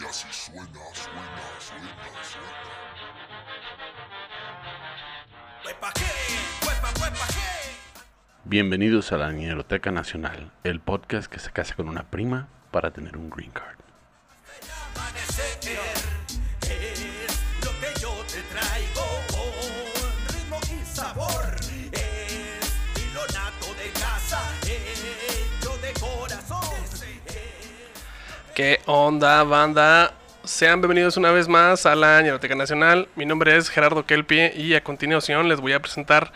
Y así suena, suena, suena, suena. Bienvenidos a la Niñeroteca Nacional, el podcast que se casa con una prima para tener un green card. ¿Qué onda, banda? Sean bienvenidos una vez más a la Ñeroteca Nacional. Mi nombre es Gerardo Kelpie y a continuación les voy a presentar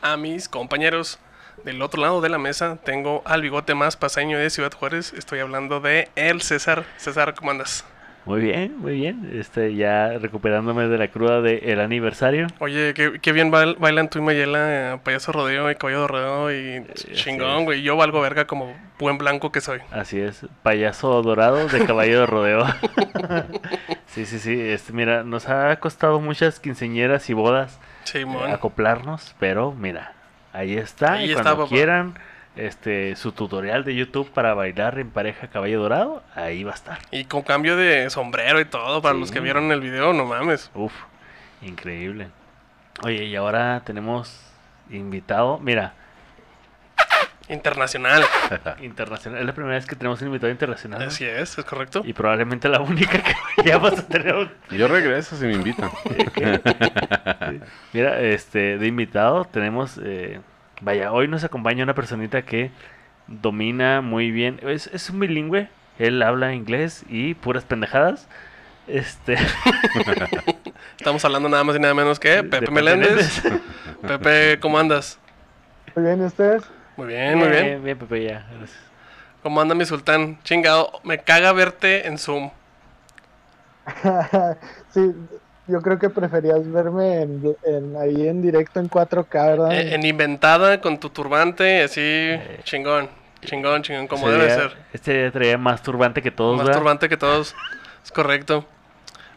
a mis compañeros. Del otro lado de la mesa tengo al bigote más paseño de Ciudad Juárez. Estoy hablando de el César. César, ¿cómo andas? Muy bien, muy bien. Este, ya recuperándome de la cruda del aniversario. Oye, qué, qué bien bail- bailan tú y Mayela, eh, payaso rodeo y caballo de rodeo y chingón, es. güey. Yo valgo verga como buen blanco que soy. Así es, payaso dorado de caballo de rodeo. sí, sí, sí. Este, mira, nos ha costado muchas quinceñeras y bodas Simón. acoplarnos, pero mira, ahí está. Ahí y está, cuando papá. Este, su tutorial de YouTube para bailar en pareja caballo dorado, ahí va a estar. Y con cambio de sombrero y todo, para los que vieron el video, no mames. Uf, increíble. Oye, y ahora tenemos invitado, mira, Internacional. internacional. Es la primera vez que tenemos un invitado internacional. Así es, es correcto. Y probablemente la única que ya vas a tener. Y yo regreso si me invitan. Mira, este, de invitado tenemos, eh, vaya, hoy nos acompaña una personita que domina muy bien, es, es un bilingüe, él habla inglés y puras pendejadas. Este, Estamos hablando nada más y nada menos que Pepe, Pepe Meléndez. Pepe, ¿cómo andas? Muy bien, ¿y ustedes? Muy bien, muy bien. Bien, Pepe, ya. gracias. ¿Cómo anda mi sultán? Chingado, me caga verte en Zoom. sí, yo creo que preferías verme en, en- ahí en directo en 4K, ¿verdad? Eh, En inventada con tu turbante, así, chingón. Chingón, chingón, como debe ser. Este día traía más turbante que todos, Más ¿verdad? turbante que todos. Es correcto.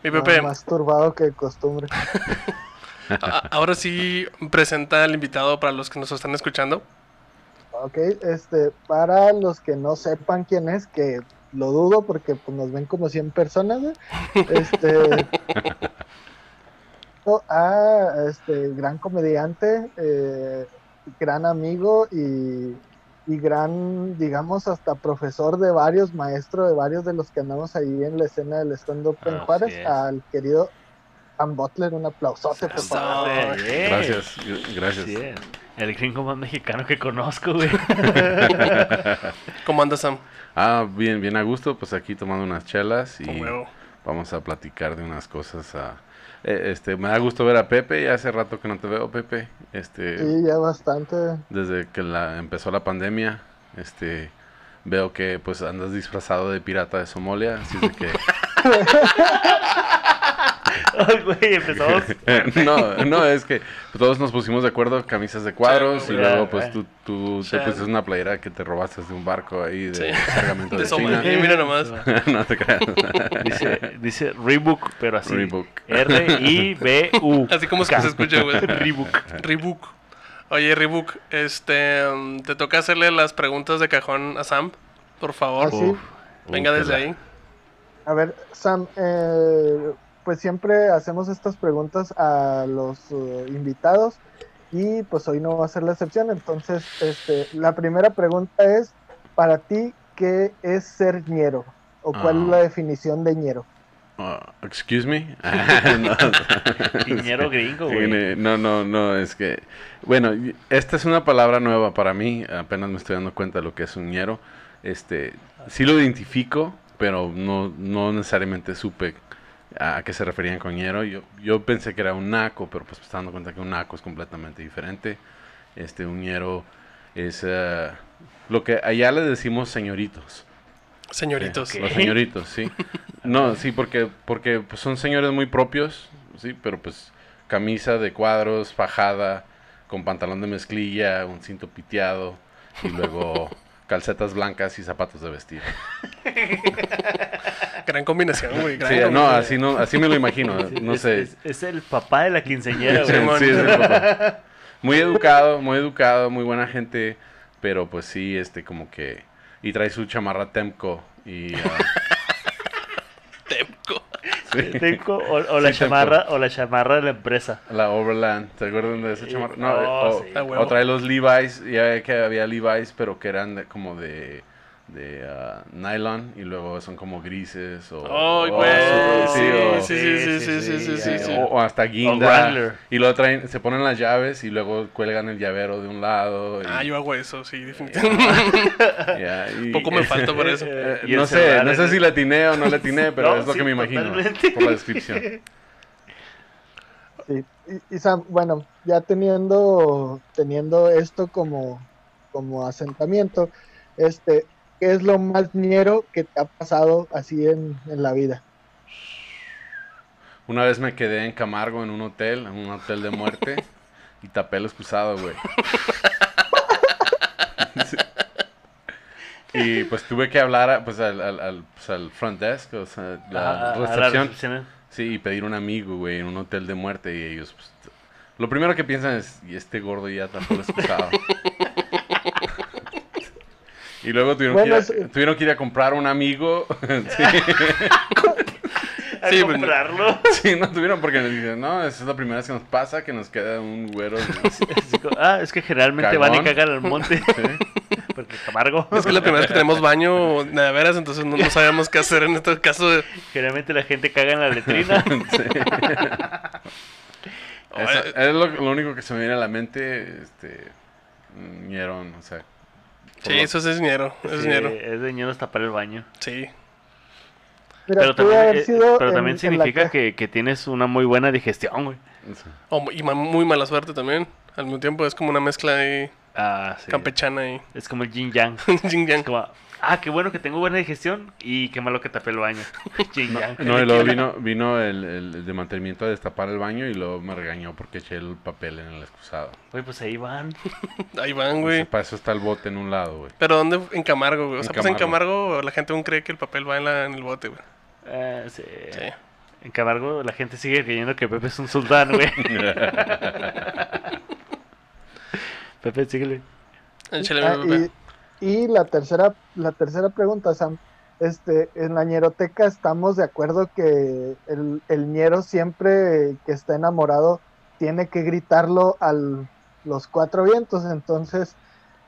Mi No, Pepe, más turbado que de costumbre. ahora sí presenta al invitado para los que nos están escuchando. ok, este, para los que no sepan quién es, que lo dudo porque pues, nos ven como 100 personas, ¿eh? este, a este gran comediante, eh, gran amigo y, y gran, digamos, hasta profesor de varios, maestro de varios de los que andamos ahí en la escena del stand-up en Juárez, al querido Sam Butler, un aplausote, por favor. Gracias, gr- gracias. Así es. El gringo más mexicano que conozco, güey. ¿Cómo andas, Sam? Ah, bien, bien a gusto, pues aquí tomando unas chelas y vamos a platicar de unas cosas. ah, eh, este, me da gusto ver a Pepe, ya hace rato que no te veo, Pepe. Este, Sí, ya bastante. desde que la, empezó la pandemia, este, veo que pues andas disfrazado de pirata de Somalia, así de que Ay, güey, empezamos. no, no, es que todos nos pusimos de acuerdo, camisas de cuadros, Sí, y luego pues tú, tú te pusiste una playera que te robaste de un barco ahí de Sí. cargamento De de, China. Mira nomás. no te creas. Dice, dice Reebok, pero así. Reebok. R-I-B-U. Así como se se escucha, güey. Reebok. Reebok. Oye, Reebok, este, te toca hacerle las preguntas de cajón a Sam, por favor. Ah, sí. Uf, Venga uf, desde ahí. A ver, Sam, eh, pues siempre hacemos estas preguntas a los eh, invitados y pues hoy no va a ser la excepción. Entonces, este, la primera pregunta es, para ti, ¿qué es ser ñero? ¿O cuál Ah. es la definición de ñero? Ah, excuse me. no, Piñero gringo, güey. no, no, no, es que, bueno, esta es una palabra nueva para mí, apenas me estoy dando cuenta de lo que es un ñero. Este, sí lo identifico, pero no, no necesariamente supe a qué se referían con ñero. Yo, yo pensé que era un naco, pero pues me dando cuenta que un naco es completamente diferente. Este, un ñero es eh, lo que allá le decimos señoritos. Señoritos. Ok. Los señoritos, sí. No, sí, porque, porque pues, son señores muy propios, sí, pero pues camisa de cuadros, fajada, con pantalón de mezclilla, un cinto piteado y luego calcetas blancas y zapatos de vestir. Gran combinación, güey. gran Sí, no, así no, así me lo imagino, no es, sé. Es, es el papá de la quinceñera, Sí, güey. Simón. sí, es el papá. Muy educado, muy educado, muy buena gente, pero pues sí, este como que y trae su chamarra Temco y ah, O, o la Sí, chamarra, o la chamarra de la empresa. La Overland, ¿te acuerdan de esa chamarra? No, Oh, o, sí. A huevo. o trae los Levi's, ya ve que había Levi's, pero que eran de- como de, de ah, nylon y luego son como grises o... O güey. Sí, o- sí, sí, sí, sí, sí, sí, sí, Sí, sí. O, o hasta guinda. Y luego traen, se ponen las llaves y luego cuelgan el llavero de un lado. y- Ah, yo hago eso, sí, definitivamente. ya, y- Poco me falta para eso. Eh, Y no sé, no sé si le atiné o no le atiné, pero No, es lo sí, que me imagino totalmente. por la descripción. Sí. Y, y Sam, bueno, ya teniendo, teniendo esto como, como asentamiento, este, ¿qué es lo más ñero que te ha pasado así en, en la vida? Una vez me quedé en Camargo en un hotel, en un hotel de muerte, y tapé el excusado, güey. Sí. Y pues tuve que hablar a- pues, al, al- al- pues, al front desk, o sea, la Ah, a la recepción. recepción. Sí, y pedir un amigo, güey, en un hotel de muerte y ellos, pues, lo primero que piensan es, y este gordo ya tapó el excusado. y luego tuvieron, Bueno, que ir a, tuvieron que ir a comprar un amigo. sí. A Sí, pues, comprarlo. Sí, no tuvieron porque nos dicen, no, esa es la primera vez que nos pasa, que nos queda un güero. Ah, es que generalmente van y cagan al monte. Porque Camargo. Es que es la primera vez que tenemos baño de veras, entonces no, no sabemos qué hacer en este caso. de- Generalmente la gente caga en la letrina. Eso- es lo, lo único que se me viene a la mente, este, ñerón, o sea. Sí, lo- eso es dinero, es Sí, dinero. es ñeros tapar el baño. Sí. Mira, Pero también, haber eh, pero también en significa ca- que, que tienes una muy buena digestión, güey. y ma- muy mala suerte también. Al mismo tiempo es como una mezcla ahí Ah, sí. campechana y Es como el yin yang. yin yang. Es como, ah, qué bueno que tengo buena digestión y qué malo que tapé el baño. No, y luego vino, vino el, el de mantenimiento a destapar el baño y luego me regañó porque eché el papel en el excusado. Güey, pues ahí van. Ahí van, güey. Para eso está el bote en un lado, güey. Pero ¿dónde? En Camargo, güey. O En sea, pues en Camargo. La gente aún cree que el papel va en, la- en el bote, güey. Ah, sí. Sí. En Camargo la gente sigue creyendo que Pepe es un sultán, güey. Pepe, síguele. Échale, Ah, mi Pepe. y, y la tercera, la tercera pregunta, Sam. Este, en la ñeroteca estamos de acuerdo que el, el ñero siempre que está enamorado tiene que gritarlo a los cuatro vientos. Entonces,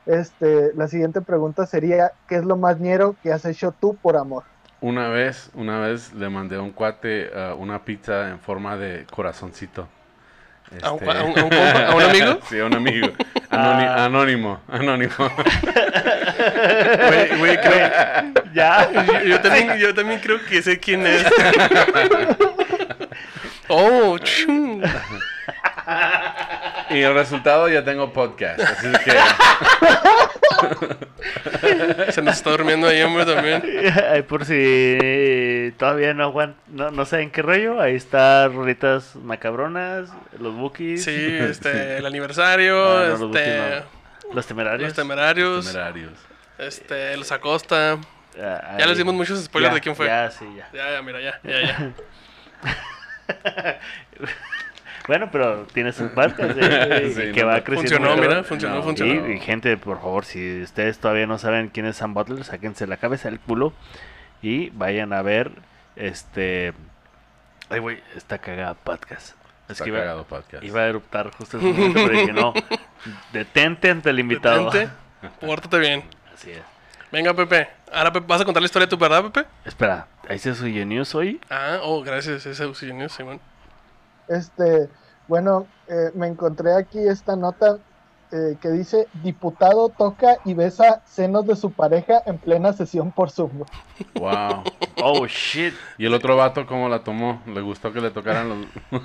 este, la siguiente pregunta sería, ¿qué es lo más ñero que has hecho tú por amor? Una vez, una vez le mandé a un cuate ah, una pizza en forma de corazoncito. ¿A un Este- a un- a un compa? ¿A un amigo? sí, a un amigo. Anoni- Ah. Anónimo, anónimo. Güey, güey, creo- Ya. yo, yo también, yo también creo que sé quién es. oh, chum. y el resultado ya tengo podcast. Así que Se nos está durmiendo ahí, hombre, también. Ahí por si todavía no aguant no, no saben qué rollo, ahí está Rolitas Macabronas, los Bookies, Sí, este, el aniversario, Ah, no, los este, Bookies los temerarios. los temerarios, temerarios. este, los Acosta. Ah, Ya les dimos muchos spoilers ya, de quién fue. Ya, sí, ya. Ya, ya, mira, ya, ya, ya. Bueno, pero tienes un podcast eh, Sí, que no, va creciendo. Funcionó, mira, funcionó, No, funcionó. Y, y gente, por favor, si ustedes todavía no saben quién es Sam Butler, sáquense la cabeza del culo y vayan a ver este. Ay, güey, está cagada podcast. Es Está que iba, cagado podcast. iba a eruptar justo en ese momento, pero dije no. Detente ante el invitado. Detente, pórtate bien. Así es. Venga, Pepe. Ahora, Pepe, ¿vas a contar la historia de tu verdad, Pepe? Espera, ¿ahí se suyo news hoy? Ah, oh, gracias, ese es News, Simón. Este, bueno, eh, me encontré aquí esta nota eh, que dice, diputado toca y besa senos de su pareja en plena sesión por Zoom. Wow. Oh shit. Y el otro vato, ¿cómo la tomó? Le gustó que le tocaran los. O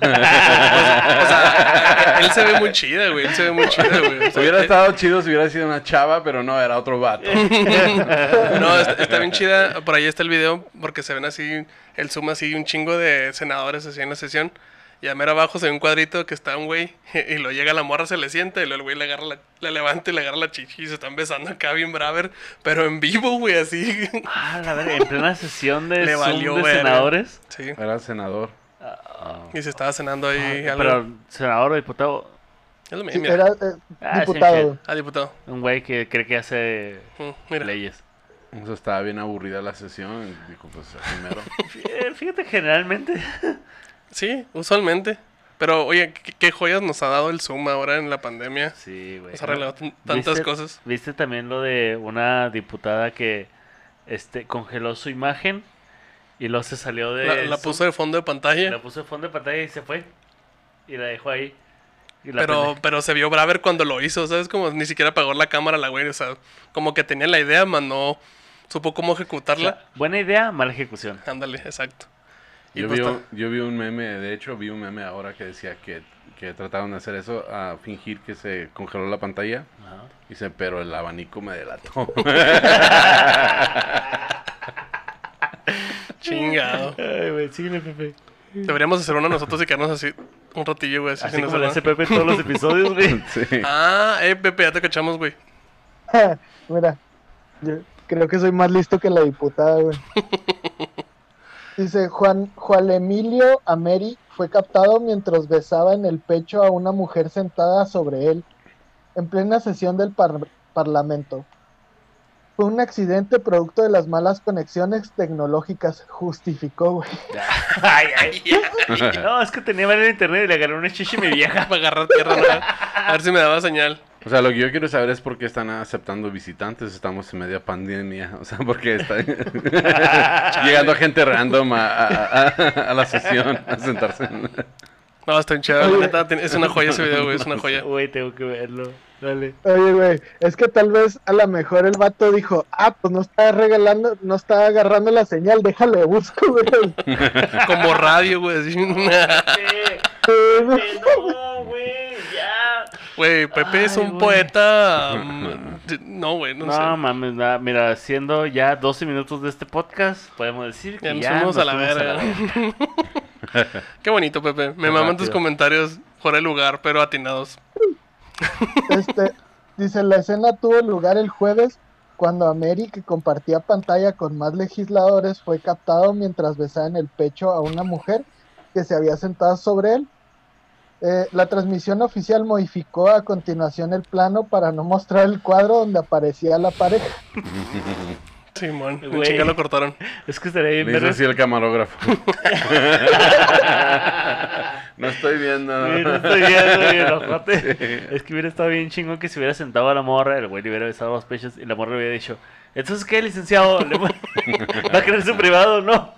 sea, él se ve muy chida, güey. Él se ve muy chida, güey. O sea, hubiera estado chido si hubiera sido una chava, pero no, era otro vato. No, está, está bien chida. Por ahí está el video porque se ven así, el zoom así, un chingo de senadores así en la sesión. Y a mero abajo se ve un cuadrito que está un güey y lo llega la morra, se le sienta y luego el güey le agarra la, le levanta y le agarra la chichi y se están besando acá bien braver, pero en vivo, güey, así. Ah, la verdad, en plena sesión de Le Zoom valió de verga. senadores. Sí. Era el senador. Y se estaba cenando ahí Ah, algo. pero senador o diputado, Es lo mismo, era eh, Ah, diputado. Ah, un güey que cree que hace Mm, mira. leyes. O sea, estaba bien aburrida la sesión. y Dijo, pues primero. Fíjate, generalmente. Sí, usualmente. Pero, oye, ¿qué, qué joyas nos ha dado el Zoom ahora en la pandemia? Sí, güey. Nos ha arreglado tan- tantas ¿Viste- cosas. ¿Viste también lo de una diputada que este congeló su imagen y luego se salió de. La, puso de fondo de pantalla. La puso de fondo de pantalla y se fue. Y la dejó ahí. Y la Pero, pero se vio braver cuando lo hizo, ¿sabes? Como ni siquiera apagó la cámara la güey. O sea, como que tenía la idea, más no supo cómo o ejecutarla. sea, buena idea, mala ejecución. Ándale, exacto. Yo pues vi, un- yo vi un meme, de hecho, vi un meme ahora que decía que, que trataron de hacer eso, a fingir que se congeló la pantalla. Ajá. Dice, pero el abanico me delató. chingado. Ay, güey, síguele, Pepe. Deberíamos hacer uno nosotros y quedarnos así un ratillo, güey. Así, Así como hace Pepe en todos los episodios, güey. sí. Ah, eh, Pepe, ya te cachamos, güey. Mira, yo creo que soy más listo que la diputada, güey. Dice Juan, Juan Emilio Ameri fue captado mientras besaba en el pecho a una mujer sentada sobre él en plena sesión del par- Parlamento. Fue un accidente producto de las malas conexiones tecnológicas, justificó, güey. ay, ay. No, es que tenía mal el internet y le agarré una chichi mi vieja. Para agarrar tierra, ¿no? A ver si me daba señal. O sea, lo que yo quiero saber es por qué están aceptando visitantes. Estamos en media pandemia. O sea, porque está llegando gente random a, a- a- a la sesión a sentarse. en- No, está tiene- es una joya ese video, güey. Es una joya. Güey, tengo que verlo. Dale. Oye, güey, es que tal vez a lo mejor el vato dijo, ah, pues no está regalando, no está agarrando la señal, déjale, busco, güey. Como radio, güey. así. no, güey. Güey, Pepe es un poeta. mm, No, güey, no, No, sé. mames, nada, mira, siendo ya 12 minutos de este podcast, podemos decir que Ya nos ya fuimos nos a la verga. verga. Qué bonito, Pepe. Me Qué maman tus comentarios fuera de lugar, pero atinados. Este, dice, la escena tuvo lugar el jueves cuando Ameri, que compartía pantalla con más legisladores, fue captado mientras besaba en el pecho a una mujer que se había sentado sobre él. Eh, la transmisión oficial modificó a continuación el plano para no mostrar el cuadro donde aparecía la pareja. Simón, Güey. chinga lo cortaron. Es que estaría bien verga. así el camarógrafo. no estoy viendo. Sí, no estoy viendo, ojote. Es que hubiera estado bien chingón que se hubiera sentado a la morra, el güey le hubiera besado los pechos y la morra le hubiera dicho, entonces qué, licenciado, ¿Le va va a querer su privado, no?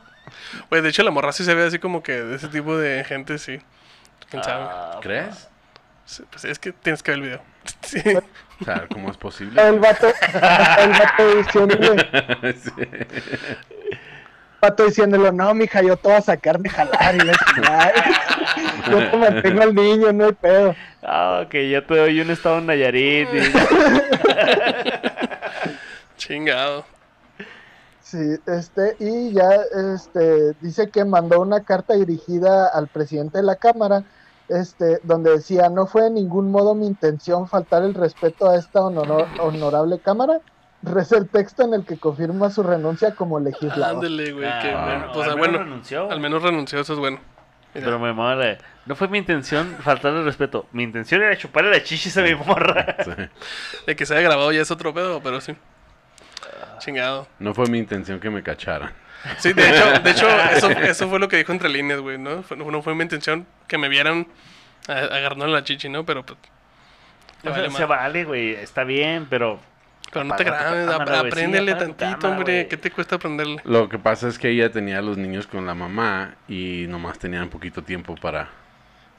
Güey, de hecho, la morra sí se ve así como que de ese tipo de gente, sí. ¿Quién sabe? Ah, ¿Crees? Sí, Pues es que tienes que ver el video. Sí. O sea, ¿cómo es posible? El vato, el vato diciéndole, Sí. vato diciéndolo, no, mija, yo te voy a sacar de jalar y chingada. Yo te mantengo al niño, no hay pedo. Ah, ok, yo te doy un estado en Nayarit. y- Chingado. Sí, este, y ya este, dice que mandó una carta dirigida al presidente de la Cámara, este, donde decía, no fue de ningún modo mi intención faltar el respeto a esta honor- honorable Cámara. Reza el texto en el que confirma su renuncia como legislador. Ándele, güey. Ah, que bueno. Pues, al ah, menos bueno, renunció. al menos renunció, eso es bueno. Mira. Pero me mama la- No fue mi intención faltarle el respeto. Mi intención era chuparle la chichis a mi morra. De que se haya grabado ya es otro pedo, pero sí. Chingado. No fue mi intención que me cacharan. Sí, de hecho, de hecho eso, eso fue lo que dijo entre líneas, güey, ¿no? Fue- no fue mi intención que me vieran a- agarrándole la chichi, ¿no? Pero, pues, O vale sea, se vale, güey. Está bien, pero. pero no te grabes, apréndele tantito, cámara, hombre. güey. ¿Qué te cuesta aprenderle? Lo que pasa es que ella tenía a los niños con la mamá y nomás tenían poquito tiempo para...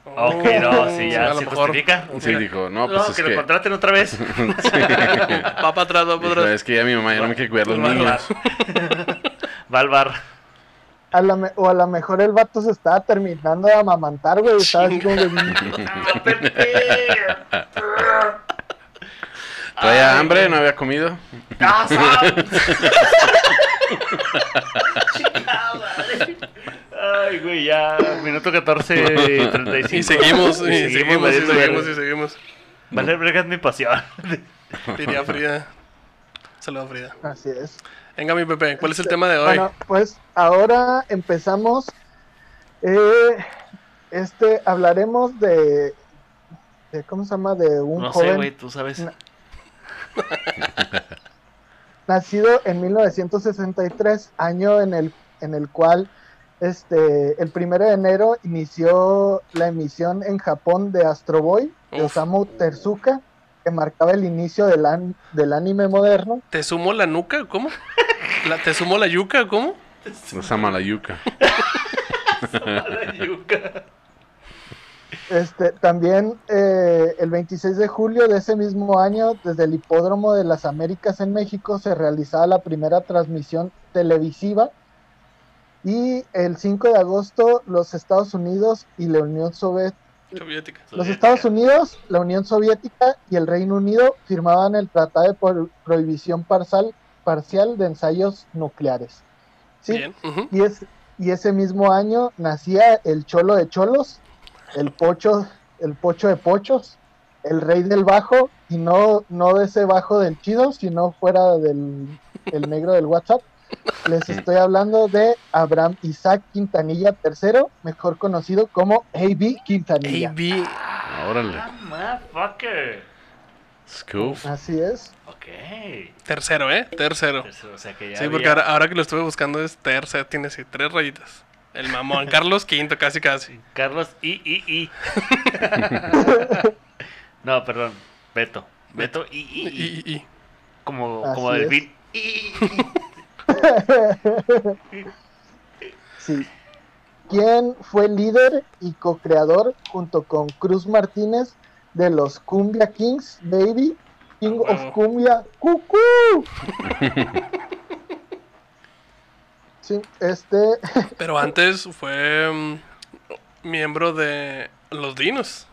Ok, no, sí, ya a lo se mejor. justifica. Sí, dijo, no, pues es que, que... lo contraten otra vez. Va para atrás, va para Dijo, atrás. es que ya mi mamá ya no me quiere cuidar los niños. Va al bar. A la me- o a lo mejor el vato se estaba terminando de amamantar, güey. Estaba así como que, ¿Traía hambre? ¿No había comido? ¡Ah. Ay, güey, ya. Minuto 14 y 35. Y seguimos, y seguimos, y seguimos, y seguimos. Vale, verga es mi pasión. Diría Frida. Saludos, Frida. así es. Venga, mi Pepe, ¿cuál es el tema de hoy? Bueno, pues ahora empezamos. eh, este, hablaremos de, de- ¿Cómo se llama? De un No sé, joven. güey, tú sabes. No. nacido en 1963, año en el, en el cual este, el 1 de enero inició la emisión en Japón de Astro Boy de. Osamu Tezuka, que marcaba el inicio del, an- del anime moderno. ¿Te sumo la nuca? ¿Cómo? La, ¿Te sumo la yuca? ¿Cómo? Ama la yuca. La yuca. Este, también eh, el 26 de julio de ese mismo año, desde el Hipódromo de las Américas en México, se realizaba la primera transmisión televisiva. Y el 5 de agosto, los Estados Unidos y la Unión Soviética. Soviética. Los Estados Unidos, la Unión Soviética y el Reino Unido firmaban el Tratado de Pro- Prohibición Parcial, parcial de Ensayos Nucleares. ¿sí? Bien. Y, es, y ese mismo año nacía el Cholo de Cholos, el Pocho, el Pocho de Pochos, el Rey del Bajo, y no, no de ese bajo del chido, sino fuera del el negro del WhatsApp. Les estoy hablando de Abraham Isaac Quintanilla III, mejor conocido como A.B. Quintanilla. AB. Órale. Ah, motherfucker. Scoop. Así es. Ok. Tercero, ¿eh? Tercero. O sea que ya Sí, porque ahora, ahora que lo estuve buscando es tercero, tiene así tres rayitas. El mamón. Carlos Quinto, casi casi. Carlos I, I, I. no, perdón. Beto. Beto I, I, I. y- y. Como, Así como delfín. I, I. Sí. ¿Quién fue líder y co-creador junto con Cruz Martínez de los Cumbia Kings, baby? King of. Cumbia, cucú. Sí, este, Pero antes fue mm, miembro de los Dinos.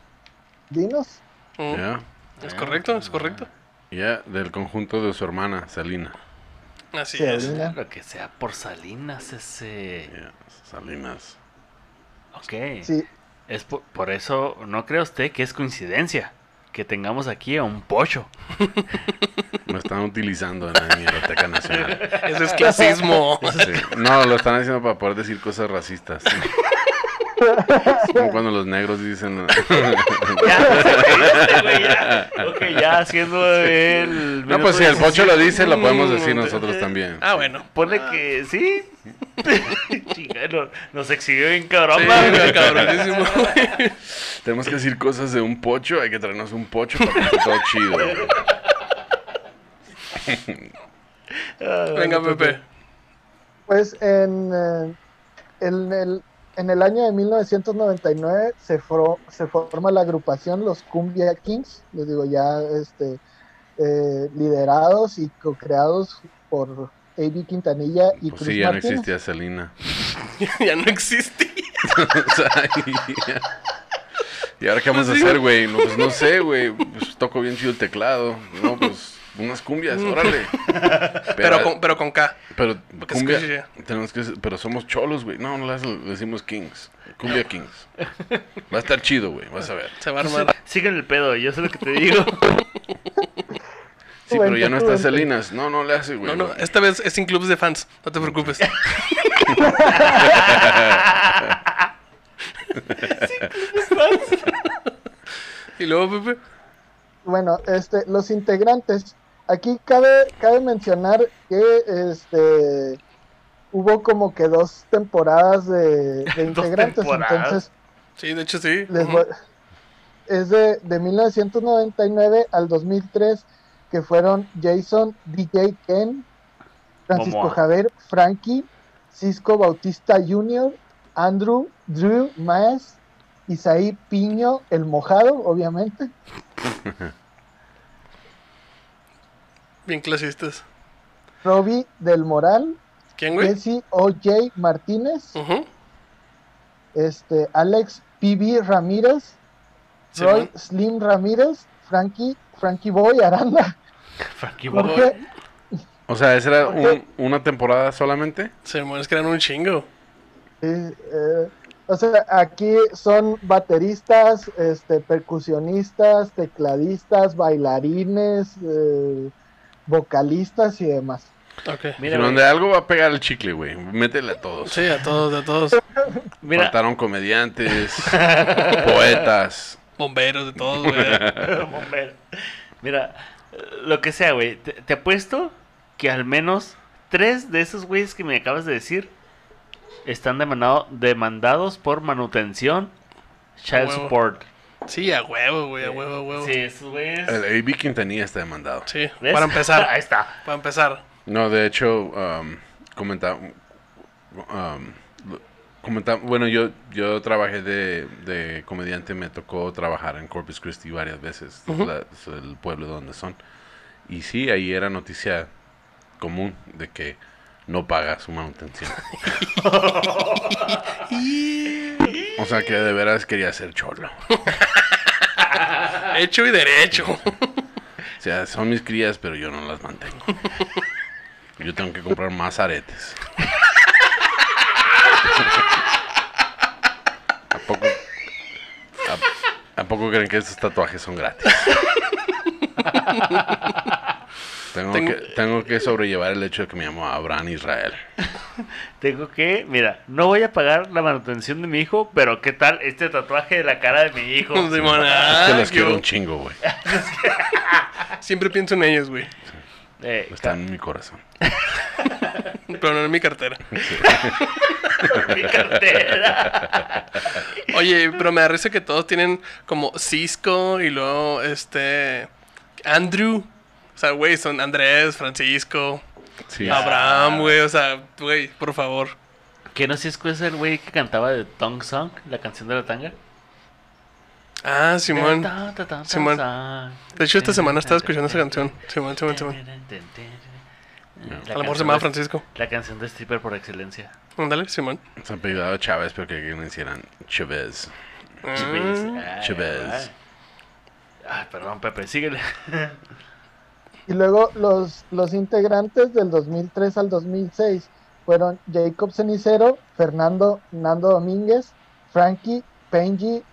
dinos. Mm. Es correcto, es correcto. Ya, del conjunto de su hermana, Salina. Así Sí, es. Lo que sea por Salinas ese. Salinas. Ok. Sí, Es por, por eso, ¿no cree usted que es coincidencia que tengamos aquí a un pocho? Lo están utilizando en la Biblioteca Nacional. Ese es clasismo. Sí. No, lo están haciendo para poder decir cosas racistas. Es como cuando los negros dicen. Ya, este güey, ya. Ok, ya haciendo el. No, pues si el pocho lo dice, lo podemos decir nosotros también. Ah, bueno. Pone que sí. Chica, no- nos exhibió bien cabrón. Sí, madre. cabronísimo. Tenemos que decir cosas de un pocho, hay que traernos un pocho para que esté todo chido. Ah, Venga, Pepe. pues en, eh, en, el, en el año de 1999 se, fro- se forma la agrupación Los Cumbia Kings, les digo ya este, eh, liderados y co-creados por A.B. Quintanilla y Pues Cruz sí, ya no existía Selena. ya no existe. O sea, y, ¿Y ahora qué vamos a hacer, güey? No, pues no sé, güey. Pues toco bien chido el teclado. No, pues unas cumbias, órale. Pero con, pero con K. Pero cumbia, tenemos que, pero somos cholos, güey. No, no las decimos Kings. Cumbia Kings. Va a estar chido, güey. Vas a ver. Se va a armar. Sigue el pedo, yo sé lo que te digo. Sí, pero ya no está. Salinas. No, no le hace, güey. No, no, esta vez es sin clubs de fans. No te preocupes. y luego, Pepe. Bueno, este, los integrantes. Aquí cabe, cabe mencionar que este hubo como que dos temporadas de, de integrantes. temporadas. Entonces, Sí, de hecho sí. les Ujú. voy- es de, de 1999 al 2003 que fueron Jason, DJ Ken, Francisco Momoa. Javier, Frankie, Cisco Bautista Jr., Andrew, Drew, Maes, Isaí Piño, el mojado, obviamente, Bien clasistas. Robbie del Moral, ¿Quién, güey? Jesse O.J. Martínez, este, Alex P.B. Ramírez, Roy. Slim Ramírez, Frankie, Frankie Boy Aranda, Frankie Boy. Jorge, O sea, ¿esa era un- una temporada solamente? Simón, es que eran un chingo. Sí, eh, o sea, aquí son bateristas, este, percusionistas, tecladistas, bailarines, eh, vocalistas y demás. Ok. Mira, Si güey, donde algo va a pegar el chicle, güey. Métele a todos. Sí, a todos, a todos. mira, Faltaron comediantes, poetas. Bomberos, de todos, güey. Mira, lo que sea, güey. Te, te apuesto que al menos tres de esos güeyes que me acabas de decir están demandado- demandados por manutención, child support. Sí, a huevo, güey, a huevo, a huevo. Sí, esos güeyes. El AB Quintanilla está demandado. Sí, ¿Ves? para empezar. Ahí está. para empezar. No, de hecho, um, comentaba, um, comentaba- bueno, yo, yo trabajé de, de comediante, me tocó trabajar en Corpus Christi varias veces, Ujú. la- es el pueblo donde son. Y sí, ahí era noticia común de que no paga su manutención. o sea que de veras quería ser cholo. Hecho y derecho. O sea, son mis crías, pero yo no las mantengo. Yo tengo que comprar más aretes. ¿A poco, a, a poco creen que estos tatuajes son gratis? Tengo, Tengo- que, tengo que sobrellevar el hecho de que me llamo Abraham Israel. Tengo que, mira, no voy a pagar la manutención de mi hijo, pero ¿qué tal este tatuaje de la cara de mi hijo? Simón, Es que ah, los quiero un chingo, güey. siempre pienso en ellos, güey. Eh, Está en mi corazón. Pero no en mi cartera. mi cartera. Oye, pero me da risa que todos tienen como Cisco y luego este Andrew. O sea, güey, son Andrés, Francisco, Sí. Abraham, güey. O sea, güey, por favor. ¿Que no si es el güey que cantaba de Tong Song, la canción de la tanga? Ah, Simón. Simón. De hecho, esta semana estaba escuchando esa canción. Simón, Simón, Simón. La A lo mejor se de- Francisco. La canción de stripper por excelencia. Ándale, Simón. Se han pedido a Chávez, pero que me hicieran Chavez. Chávez. Mm. Chávez. Ay, perdón, Pepe, síguele. Y luego los, los integrantes del 2003 al 2006 fueron Jacob Cenicero, Fernando Nando Domínguez, Frankie Penji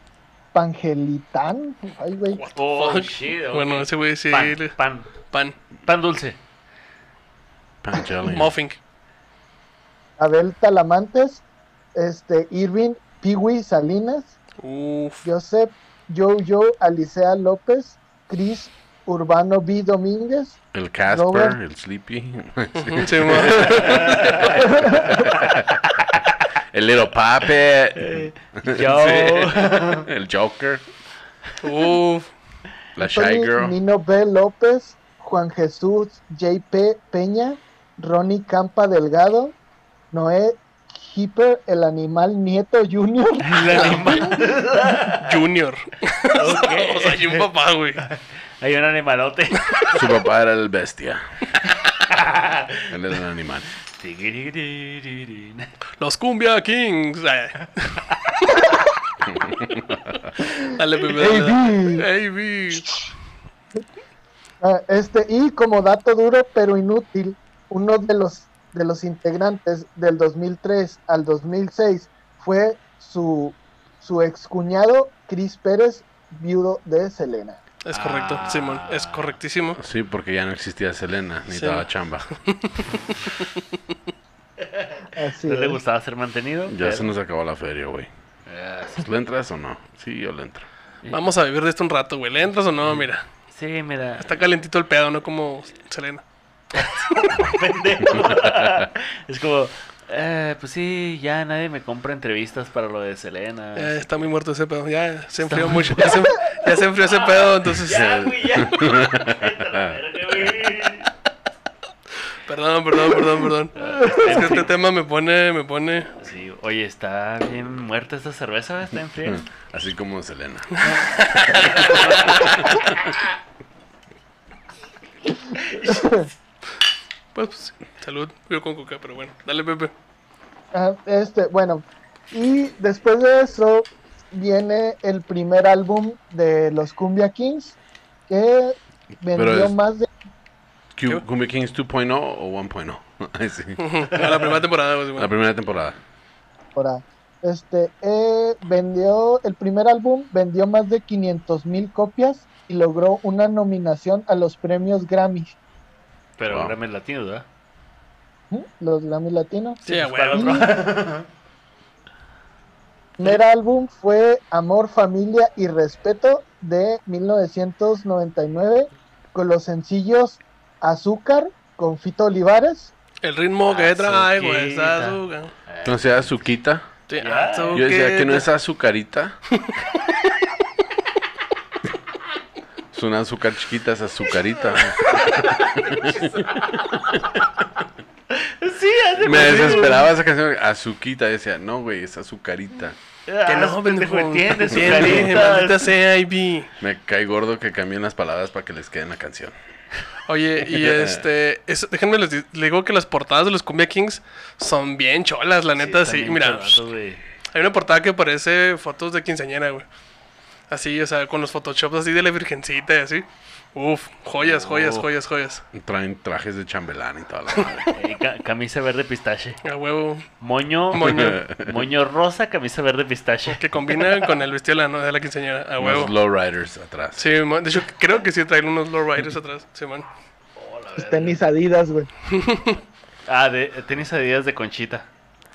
Pangelitán. Ay, güey. Oh, ok. Bueno, ese güey sí. Pan, le- pan, Pan. pan dulce. Pangelian. Muffin. Abel Talamantes, este, Irving Piwi Salinas, Uf. Joseph Jojo Alicea López, Chris Urbano B. Domínguez, El Casper, Robert. el Sleepy. El Little Puppet. Yo. Sí. El Joker. Uf. La Shy Girl. Nino B. López, Juan Jesús J.P. Peña, Ronnie Campa Delgado, Noé Hipper, el animal nieto junior, El animal. Junior. O sea, hay un papá, güey. Hay un animalote. Su papá era el bestia. Él era el animal. Los Cumbia Kings. Ay. Dale. AB. Ah, este, y como dato duro pero inútil, uno de los, de los integrantes del 2003 al 2006 fue su, su excuñado Chris Pérez, viudo de Selena. Es correcto, Ah. Simón. Es correctísimo. Sí, porque ya no existía Selena, ni Sí. daba chamba. Así ¿No le gustaba ser mantenido? Ya Pero- se nos acabó la feria, güey. Ah, ¿Le entras o no? Sí, yo le entro. Vamos a vivir de esto un rato, güey. ¿Le entras o no? Mira. Sí, mira. Está calentito el pedo, no como Selena. es como, eh, pues sí, ya nadie me compra entrevistas para lo de Selena. Ya está muy muerto ese pedo. Ya se enfrió mucho. Ya se, ya se enfrió ese pedo, entonces. Ya, eh, güey, ya. Perdón, perdón, perdón, perdón. Es que este tema me pone, me pone. Sí, oye, está bien muerta esta cerveza, está en frío. Así como Selena. Pues, pues, salud. Yo con coca, pero bueno. Dale, Pepe. Ah, este, bueno, y después de eso viene el primer álbum de los Cumbia Kings que vendió es- más de Q- Cumbia Kings 2.0 o 1.0. Ay, sí. La primera temporada, güey. La Simón. primera temporada. ahora, este eh, vendió el primer álbum vendió más de 500 mil copias y logró una nominación a los premios Grammy Pero Wow. Grammy Latino, ¿verdad? ¿Mm? los Grammy Latinos Sí, pues, ¿cuál huevo. otro? primer álbum fue Amor, Familia y Respeto de 1999 con los sencillos Azúcar, con Fito Olivares. El ritmo que trae, güey, esa azúcar. No sea azuquita. Sí. Yo decía que no es azucarita. es una azúcar chiquita, es azucarita. Sí, hace Me desesperaba esa canción. Azuquita. Decía, no, güey, es azucarita. Que Ah, no, pendejo, entiende, su carita. maldita sea, Ivy. Me cae gordo que cambien las palabras para que les quede en la canción. Oye, y este, es- déjenme les, les digo que las portadas de los Cumbia Kings son bien cholas, la neta, sí. también Mira, hay una portada que parece fotos de quinceañera, güey. Así, o sea, con los photoshops así de la virgencita y así. Uf, joyas, joyas, Oh. joyas, joyas. Traen trajes de chambelán y toda la madre. Ca- camisa verde pistache. A huevo. Moño, Moño. moño rosa, camisa verde pistache. Que combina con el vestido de la, no- de la quinceañera. A huevo. Unos lowriders atrás. Sí, man, de hecho, creo que sí traen unos lowriders atrás. Sí, man. Pues, tenis Adidas, güey. Ah, de tenis adidas de conchita.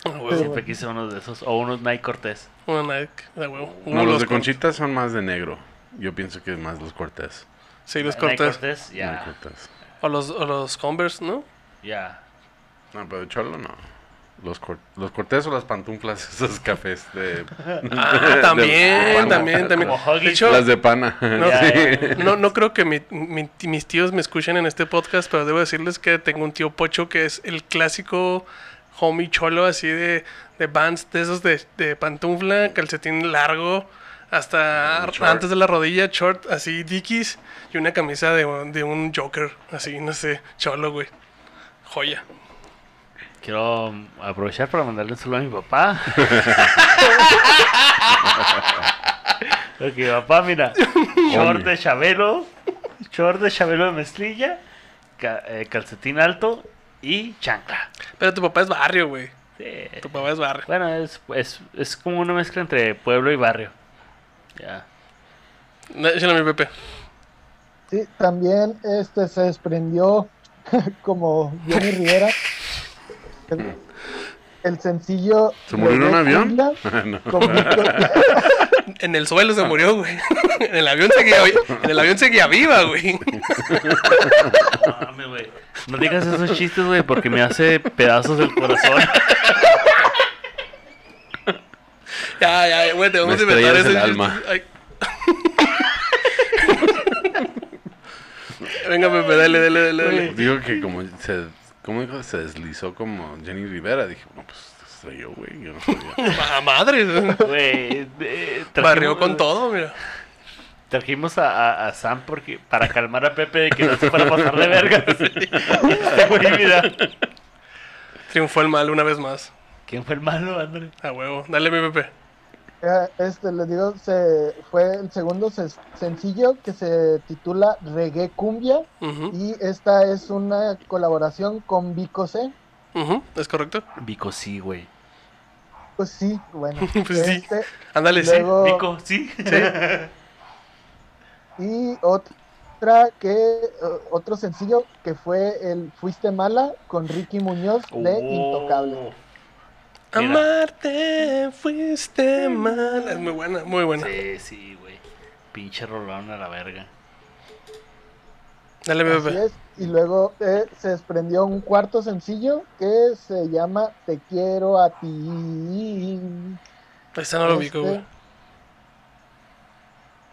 Huevo. Siempre quise unos de esos. O unos Nike Cortés. Una Nike, a huevo. No, Uno los de con- Conchita son más de negro. Yo pienso que es más los Cortés. Sí, los Nike cortes. Cortés, No, ya. Cortés. O los, o los Converse, ¿no? Ya. No, pero Cholo no. Los, cor- los Cortés o las pantuflas, esos cafés de... Ah, de también, también, también. De hecho, Las de pana. No, no, no creo que mi- mi- mis tíos me escuchen en este podcast, pero debo decirles que tengo un tío Pocho que es el clásico homie cholo así de, de bands de esos de, de pantufla, calcetín largo, hasta antes de la rodilla, short, así dickies y una camisa de, un- de un Joker, así, no sé, cholo, güey. Joya. Quiero mm, aprovechar para mandarle un saludo a mi papá. ok, papá, mira. Short de Chabelo. Short de Chabelo de mezclilla. ca- eh, calcetín alto y chancla. Pero tu papá es barrio, güey. Sí. Tu papá es barrio. Bueno, es, es, es como una mezcla entre pueblo y barrio. Ya. Échale a mi Pepe. Sí, también este se desprendió como Jenny Rivera. El, el sencillo. ¿Se murió en un avión? No. Vico- En el suelo se murió, güey. En el avión seguía, en el avión seguía viva, güey. No, mames, güey. No digas esos chistes, güey, porque me hace pedazos del corazón. Ya, ya, güey, te vamos a Me inventar ese el alma. Ay. Venga, Pepe, dale, dale, dale, dale. Digo que como se... ¿Cómo dijo? Se deslizó como Jenny Rivera. Dije, no, pues se estrelló, güey. Yo no sabía. A madre. Güey, eh, Barrió con todo, mira. Trajimos a, a- a Sam porque, para calmar a Pepe de que no se fuera a pasar de vergas. Este. Triunfó el mal una vez más. ¿Quién fue el malo, André? A huevo. Dale, mi Pepe. Eh, Este, les digo, se, fue el segundo sencillo que se titula Reggae Cumbia. Ujú, Y esta es una colaboración con Vico C. ujú, ¿Es correcto? Vico, sí, güey. Pues sí, bueno. Pues sí. este, Ándale, sí. luego- Vico, sí. Y otra que, eh, otro sencillo que fue el Fuiste Mala con Ricky Muñoz de Oh. Intocable. Mira. Amarte fuiste mal. Es muy buena, muy buena. Sí, sí, güey. Pinche rolón a la verga. Dale, es. Y luego eh, se desprendió un cuarto sencillo que se llama Te quiero a ti. Esta no lo ubico, Este, güey.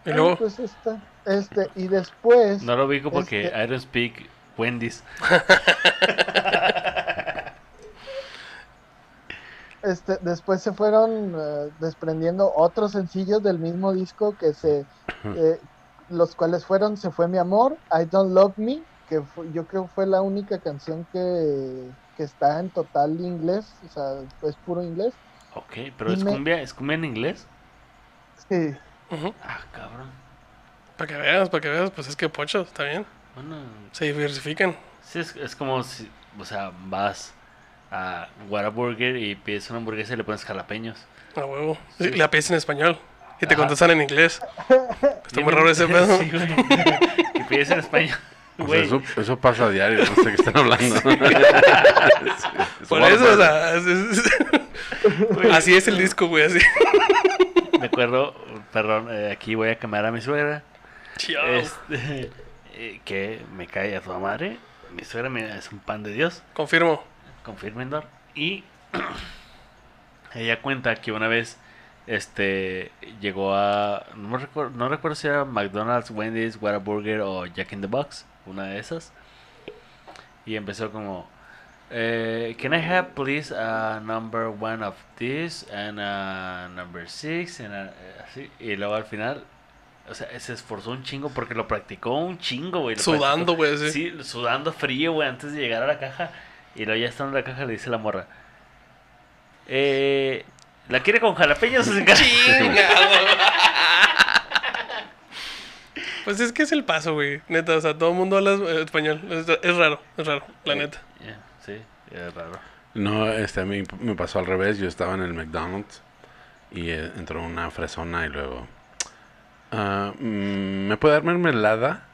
Y ah, luego, pues esta, este, y después, No lo ubico porque Este- I don't speak Wendy's. este, después se fueron eh, desprendiendo otros sencillos del mismo disco que se, eh, los cuales fueron Se fue mi amor, I don't love me, que fue- yo creo fue la única canción que, que está en total inglés, o sea, es puro inglés. Ok, pero es cumbia, ¿es cumbia en inglés? Sí, ujú, Ah, cabrón. para que veas, para que veas, pues es que pocho, está bien. Bueno, Se diversifican. sí, es, es como si, o sea, vas a Whataburger y pides una hamburguesa y le pones jalapeños. A huevo. Sí, La pides en español. Y te Ajá. contestan en inglés. Está muy raro ese pedo. Sí, güey. que pides en español. O sea, Güey, eso, eso pasa a diario, no sé qué están hablando. Por eso, o sea, es- es- así es el disco, güey, así. Acuerdo, perdón, eh, aquí voy a quemar a mi suegra. Chao. Este, eh, que me cae a toda madre. mi suegra mira, es un pan de Dios. Confirmo. confirmen y ella cuenta que una vez este llegó a no recuerdo, no recuerdo si era McDonald's, Wendy's, Whataburger o Jack in the Box, una de esas. Y empezó como eh, Can I have please a number one of this and a number six and a- eh, así y luego al final o sea, se esforzó un chingo porque lo practicó un chingo, güey. Sudando, güey, sí. Sí, sudando frío, güey, antes de llegar a la caja. Y luego ya estando en la caja le dice la morra. Eh, ¿La quiere con jalapeños o sin? Chingado. Pues es que es el paso, güey. Neta, o sea, todo el mundo habla eh, español. Es, es raro, es raro, la neta. Ya, sí, es raro. No, este, a mí me pasó al revés. Yo estaba en el McDonald's y eh, entró una fresona y luego... mm, ¿Me puede dar mermelada?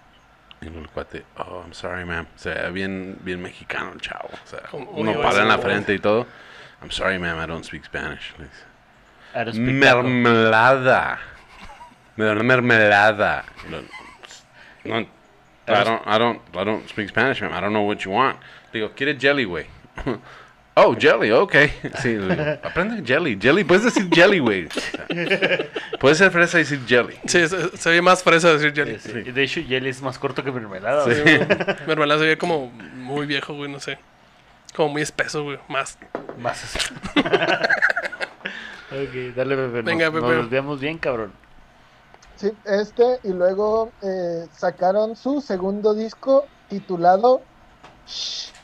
Y el cuate, oh, I'm sorry, ma'am. O sea, bien, bien mexicano el chavo. O sea, Uy, uno para en la frente y todo. I'm sorry, ma'am, I don't speak Spanish. Mermelada. Me da una mermelada. No, I don't, I don't, I don't speak Spanish, ma'am. I don't know what you want. Digo, ¿quiere jelly, güey? Oh, jelly, ok. Sí, aprende jelly. Jelly, puedes decir jelly, güey. Puedes ser fresa y decir jelly. Sí, se, se ve más fresa decir jelly. Sí, sí. De hecho, jelly es más corto que mermelada. Sí. Mermelada se ve como muy viejo, güey, no sé. Como muy espeso, güey. Más. Más así. ok, dale, Pepe. Nos, Venga, nos Pepe. desviamos bien, cabrón. Sí, este, y luego eh, sacaron su segundo disco titulado Shh.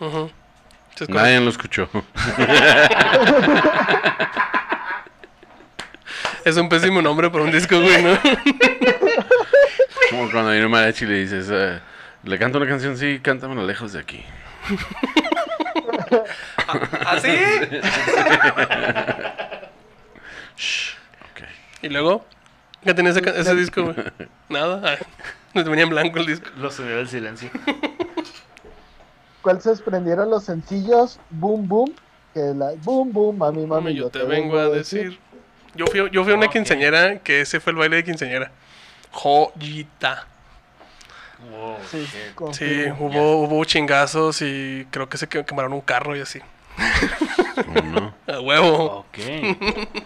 Es correcto. Nadie lo escuchó. Es un pésimo nombre para un disco, güey, ¿no? Como cuando viene un mariachi y le dices, eh, le canto una canción, sí, cántamela lejos de aquí. ¿Así? Shh. Ok. ¿Y luego? ¿Qué tenía ese, ese disco, güey? Nada. Ay, me venía en blanco el disco. Lo subió del silencio. ¿Cuál se desprendieron los sencillos Boom Boom? Que la Boom Boom, mami, mami, Mami, yo te vengo a decir. Yo fui, yo fui a una Ok. quinceañera que ese fue el baile de quinceañera. Joyita. Wow, Sí, Sí, hubo, hubo chingazos y creo que se que- quemaron un carro y así. ¿Cómo no? A huevo. Ok.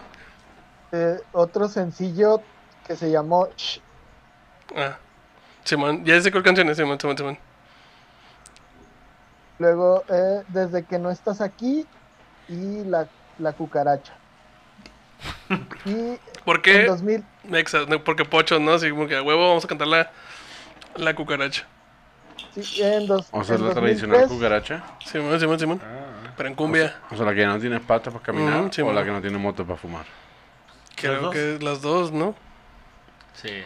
Eh, otro sencillo que se llamó Shh. Ah. Simón, ya sé cuál canción es, Simón, Simón, Simón. Luego, eh, Desde que no estás aquí y La, la Cucaracha. Y ¿Por en qué? 2000, Exa- no, porque pochos, ¿no? Así como que a huevo vamos a cantar la, la cucaracha. sí, en dos, O sea, en la tradicional 2003, cucaracha. Simón, Simón, Simón. Pero en cumbia. O sea, la que no tiene patas para caminar Ujú, sí, o la que no tiene moto para fumar. Creo que las dos, ¿no? Sí.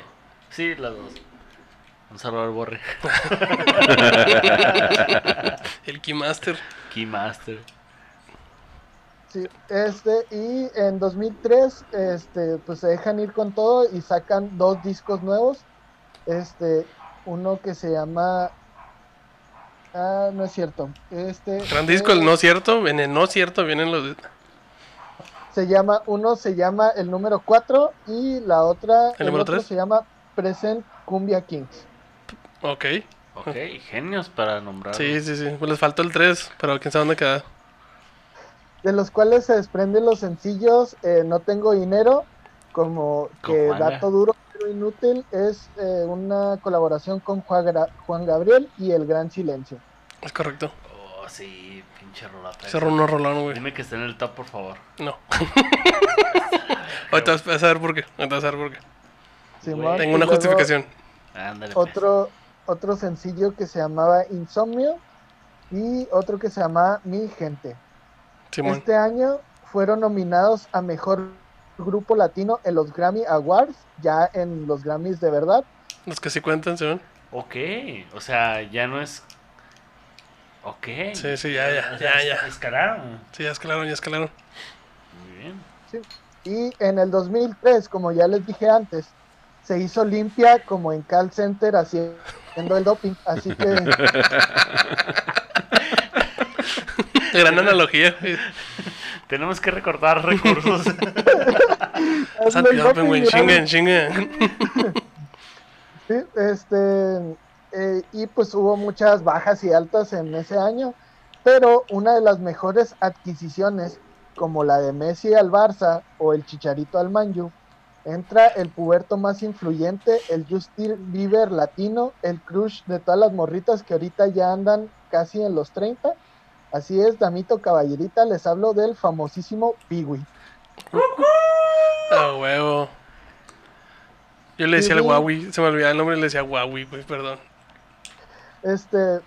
Sí, las dos. Un saludo al Borre. El Keymaster. Keymaster. Sí, este, y en 2003, este, pues se dejan ir con todo y sacan dos discos nuevos. Este, uno que se llama. Ah, no es cierto. Este. Gran disco, el no cierto. En el no cierto vienen los. Se llama, uno se llama el número 4 y la otra, ¿El número otro tres? se llama Present Cumbia Kings. Ok. Ok, genios para nombrar. Sí, sí, sí. Pues les faltó el 3, pero quién sabe dónde queda. De los cuales se desprenden los sencillos eh, No Tengo Dinero, como que dato duro pero inútil, es eh, una colaboración con Juan, Gra- Juan Gabriel y El Gran Silencio. Es correcto. Oh, sí, pinche rolata. Ese no rolón, güey. Dime que está en el top, por favor. No. Ahorita vas a saber por qué. Ahorita vas a saber por qué. Tengo y una luego justificación. Ándale. pues. Otro, otro sencillo que se llamaba Insomnio y otro que se llamaba Mi Gente. Simón. Este año fueron nominados a Mejor Grupo Latino en los Grammy Awards, ya en los Grammys de verdad. Los que sí cuentan, Simón. Ok, o sea, ya no es. Ok. Sí, sí, ya, ya, O sea, ya, ya. Escalaron. Sí, ya escalaron, ya escalaron. Muy bien. Y en el 2003, como ya les dije antes, se hizo limpia como en call center haciendo el doping. Así que Gran analogía. Tenemos que recortar recursos. Sí, este, eh, y pues hubo muchas bajas y altas en ese año, pero una de las mejores adquisiciones, como la de Messi al Barça o el Chicharito al Manju, entra el puberto más influyente, el Justin Bieber latino, el crush de todas las morritas que ahorita ya andan casi en los 30. Así es, Damito Caballerita, les hablo del famosísimo Piwi. A huevo. Yo le decía al. Huawei, se me olvidaba el nombre, le decía Huawei, pues, perdón. Este,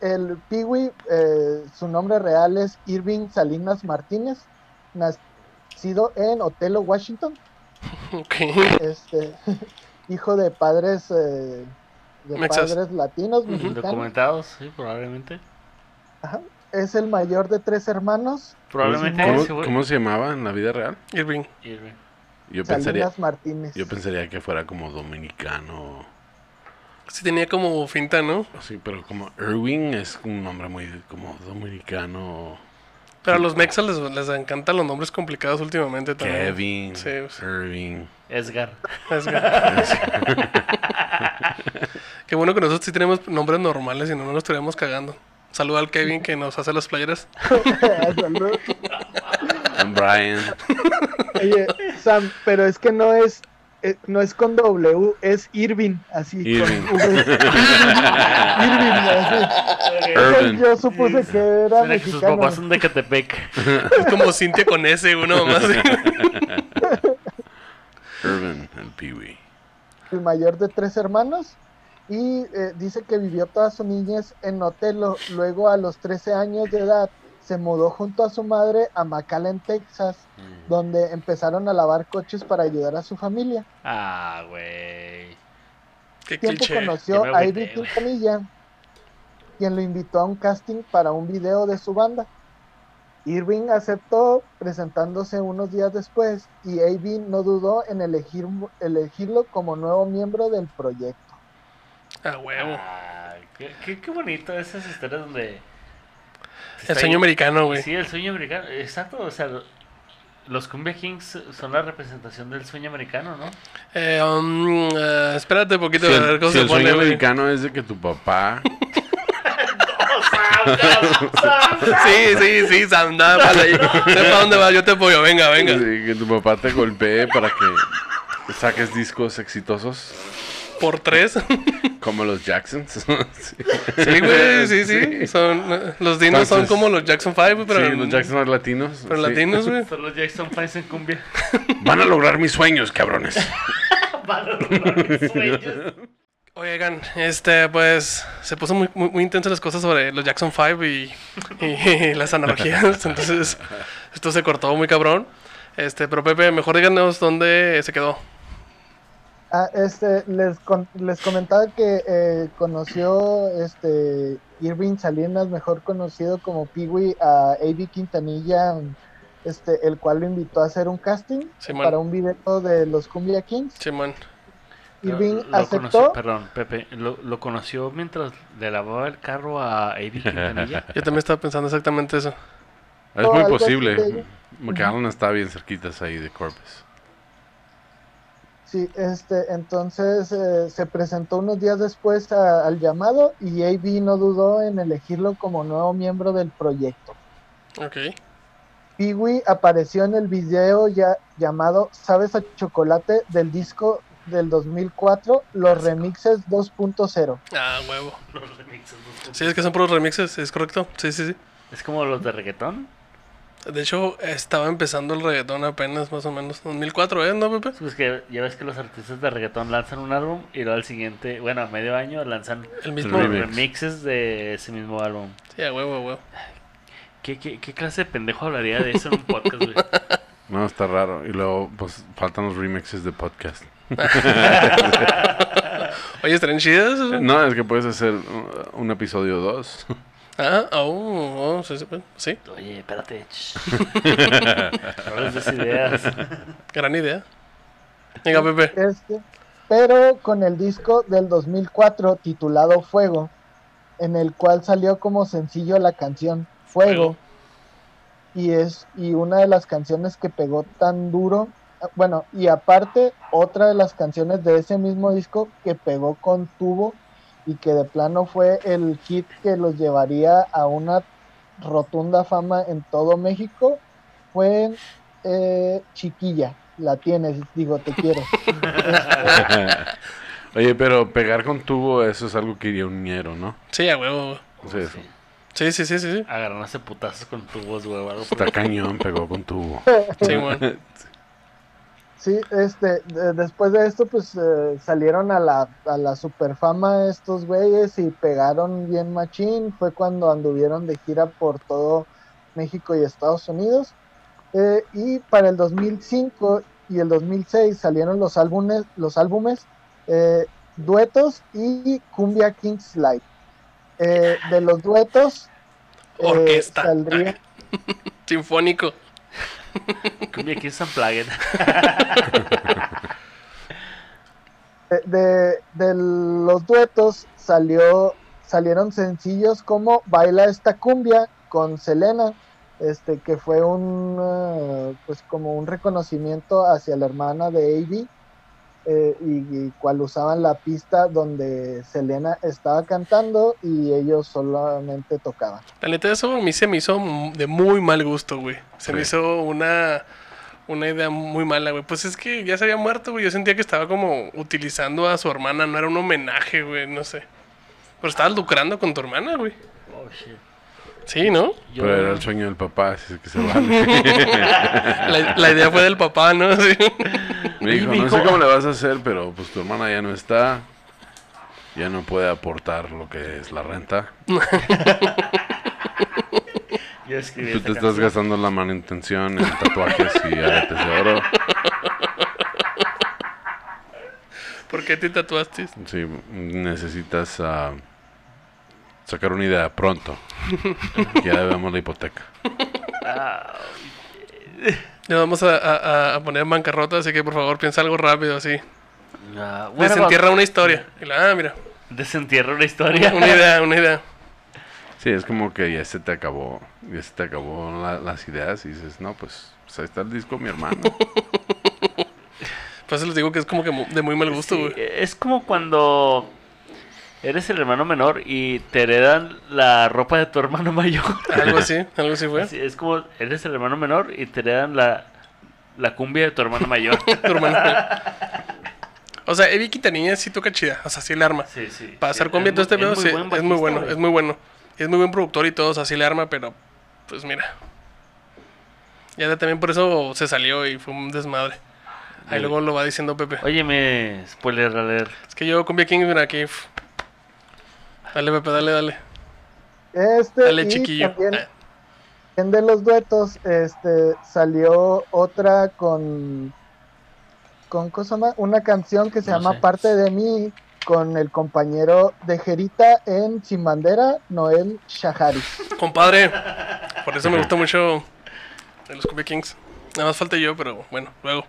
el Piwi, eh, su nombre real es Irving Salinas Martínez, nacido en Otelo, Washington. Ok. Este, hijo de padres, eh, de Mexas. padres latinos, mexicanos. Documentados, sí, probablemente. Ajá. Es el mayor de tres hermanos, Probablemente ¿Cómo, cómo se llamaba en la vida real? Irving. Irving. Yo pensaría, Martínez. yo pensaría que fuera como dominicano. Sí tenía como finta, ¿no? Sí, pero como Irving es un nombre muy como dominicano. Pero a los mexas les, les encantan los nombres complicados últimamente también. Kevin, Sí, sí. Irving. Edgar. Es que- Qué bueno que nosotros sí tenemos nombres normales y no nos estaríamos cagando. Saluda al Kevin que nos hace las playeras. Brian. Oye, Sam, pero es que no es, eh, no es con W, es Irving, así Irving. con V. Irving, así. Irving. Yo supuse que era Suena que sus mexicano. papás son de Catepec. Es como Cintia con S, uno más. Irvin, el Pee-wee. el mayor de tres hermanos y eh, dice que vivió toda su niñez en Otelo. Luego a los 13 años de edad se mudó junto a su madre a McAllen, Texas, donde empezaron a lavar coches para ayudar a su familia. Ah, güey. Qué tiempo cliché. conoció a Ivy. Quintanilla, quien lo invitó a un casting para un video de su banda. Irving aceptó presentándose unos días después y Ivy no dudó en elegir, elegirlo como nuevo miembro del proyecto. A huevo. Ah, qué, qué, qué bonito esas historias donde... El sueño americano, güey. Sí, el sueño americano. Exacto, o sea, lo- los Cumbia Kings son la representación del sueño americano, ¿no? Eh, um, eh, espérate un poquito Si a ver el, cómo si se el pone, sueño güey. americano es de que tu papá Sí, sí, sí, Sam, nada más ahí. Sé para dónde vas, yo te apoyo. Venga, venga. Sí, que tu papá te golpee para que saques discos exitosos Por tres. como los Jacksons. sí. Sí, güey, sí, sí. Son, eh, los dinos son como los Jackson 5, pero, Sí, los Jacksons latinos. pero sí. latinos, güey. Son los Jackson Fives en cumbia. Van a lograr mis sueños, cabrones. Oigan, este, pues, se puso muy, muy, muy intensas las cosas sobre los Jackson 5 y, y las analogías. Entonces, esto se cortó muy cabrón. Este, pero Pepe, mejor díganos dónde se quedó. Ah, este, les, con- les comentaba que eh, conoció este Irving Salinas, mejor conocido como Peewee, a A.B. Quintanilla, este, el cual lo invitó a hacer un casting Simón. para un video de los Cumbia Kings. Simón. Irving Lo- lo aceptó. conoció- perdón, Pepe, lo, lo conoció mientras le lavaba el carro a Avi Quintanilla. Yo también estaba pensando exactamente eso. Es muy posible. McAllen está bien cerquitas ahí de Corpus. Sí, este, entonces eh, se presentó unos días después a- al llamado y A.B. no dudó en elegirlo como nuevo miembro del proyecto. Ok. Peewee apareció en el video ya llamado Sabes a Chocolate del disco del 2004, Los Remixes 2.0. Ah, huevo. Los remixes, los- Sí, es que son puros remixes, es correcto. Sí, sí, sí. Es como los de reggaetón. De hecho, estaba empezando el reggaetón apenas, más o menos. 2004, ¿eh? ¿No, Pepe? Pues que ya ves que los artistas de reggaetón lanzan un álbum y luego al siguiente, bueno, a medio año lanzan El mismo. Remix. remixes de ese mismo álbum. Sí, a huevo, a huevo. ¿Qué, qué, qué clase de pendejo hablaría de eso en un podcast, güey? No, está raro. Y luego, pues, faltan los remixes de podcast. Oye, ¿estarían chidas? No, es que puedes hacer uh, un episodio 2. Ah, oh, oh, sí, sí, pues, sí, Oye, espérate. No les des ideas. gran idea. Venga, Pepe. Este, pero con el disco del 2004 titulado Fuego, en el cual salió como sencillo la canción Fuego. Fuego. y es y una de las canciones que pegó tan duro bueno y aparte otra de las canciones de ese mismo disco que pegó con tubo y que de plano fue el hit que los llevaría a una rotunda fama en todo México fue eh, Chiquilla. La tienes, digo, te quiero. Oye, pero pegar con tubo, eso es algo que iría un ñero, ¿no? Sí, a huevo. Eso. Sí, sí, sí, sí. sí. Agarrándose putazos con tubos, güey. Está cañón, pegó con tubo. Sí, bueno. Sí, este, de- después de esto, pues eh, salieron a la, a la superfama estos güeyes y pegaron bien machín. Fue cuando anduvieron de gira por todo México y Estados Unidos. Eh, y para el 2005 y el 2006 salieron los álbumes, los álbumes eh, Duetos y Cumbia Kings Live. Eh, de los duetos eh, Orquesta. saldría- Sinfónico. Cumbia de, de- de los duetos salió salieron sencillos como Baila esta cumbia con Selena, este que fue un eh, pues como un reconocimiento hacia la hermana de Avi eh, y, y cual usaban la pista donde Selena estaba cantando y ellos solamente tocaban. La neta, eso a mí se me hizo de muy mal gusto, güey. Se me hizo una, una idea muy mala, güey. Pues es que ya se había muerto, güey. Yo sentía que estaba como utilizando a su hermana. No era un homenaje, güey. No sé. Pero estabas lucrando con tu hermana, güey. Oh, shit. Sí, ¿no? Yo- Pero era el sueño del papá, así es que se vale. La, la idea fue del papá, ¿no? Sí. Me dijo, no sé cómo le vas a hacer, pero pues tu hermana ya no está. Ya no puede aportar lo que es la renta. Yo Tú esta te estás canción. gastando la manutención en tatuajes y aretes de oro. ¿Por qué te tatuaste? Sí, necesitas ah, sacar una idea pronto. Ya debemos la hipoteca. Ya vamos a, a- a poner en bancarrota, así que por favor piensa algo rápido, así. ah, bueno, Desentierra una historia. Y la, ah, mira. Desentierra una historia. Una idea, una idea. Sí, es como que ya se te acabó, ya se te acabó la- las ideas y dices, no, pues, pues ahí está el disco de mi hermano. Pues les digo que es como que mu- de muy mal gusto, Sí, güey. es como cuando eres el hermano menor y te heredan la ropa de tu hermano mayor. Algo así, algo así fue. Así, es como eres el hermano menor y te heredan la, la cumbia de tu hermano mayor. Tu hermano. O sea, Evi Quintanilla sí toca chida, o sea, sí le arma. Sí, sí. Para hacer cumbia todo este pedo, sí, es muy bueno, es muy bueno. Es muy buen productor y todo, o sea, sí le arma, pero pues mira. Ya también por eso se salió y fue un desmadre. Ahí luego lo va diciendo Pepe. Óyeme, spoiler alert. Es que yo Cumbia King, mira aquí. f- Dale, Pepe, dale, dale. Este Dale, y chiquillo. también Ah, En de los duetos, este, salió otra con, con ¿cómo se llama? una canción que se No llama sé. Parte de mí, con el compañero de Jerita en Sin Bandera, Noel Shahari. Compadre, por eso me gusta mucho de los Cumbia Kings. Nada más falta yo, pero bueno, luego.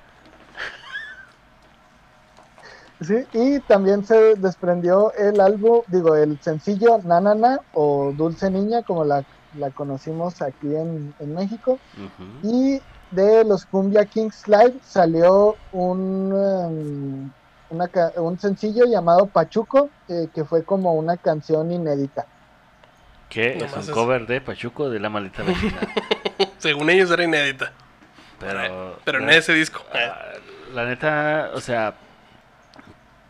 Sí, y también se desprendió el álbum, digo, el sencillo Nanana o Dulce Niña, como la, la conocimos aquí en, en México. Y de los Cumbia Kings Live salió un, um, una un sencillo llamado Pachuco, eh, que fue como una canción inédita. Que es un cover de Pachuco de la maldita vecina. Según ellos era inédita. Pero, Pero en ese disco. eh, ah, La neta, o sea,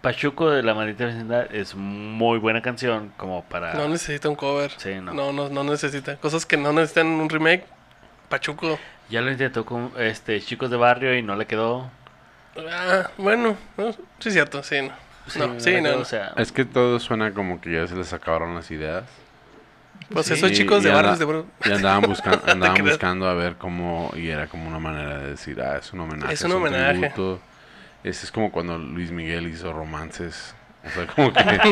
Pachuco de la maldita vecindad es muy buena canción como para... No necesita un cover. Sí, no. No, no, no necesita. Cosas que no necesitan un remake. Pachuco. Ya lo intentó con este chicos de barrio y no le quedó. Ah, bueno, no, sí es cierto, sí, no. no, sí, le no, quedó, no. O sea, Es que todo suena como que ya se les acabaron las ideas. Pues sí, esos chicos y de barrios de bro- Y andaban, buscan- andaban buscando a ver cómo, y era como una manera de decir, ah, es un homenaje. Es un homenaje. tributo. Ese es como cuando Luis Miguel hizo romances. O sea, como que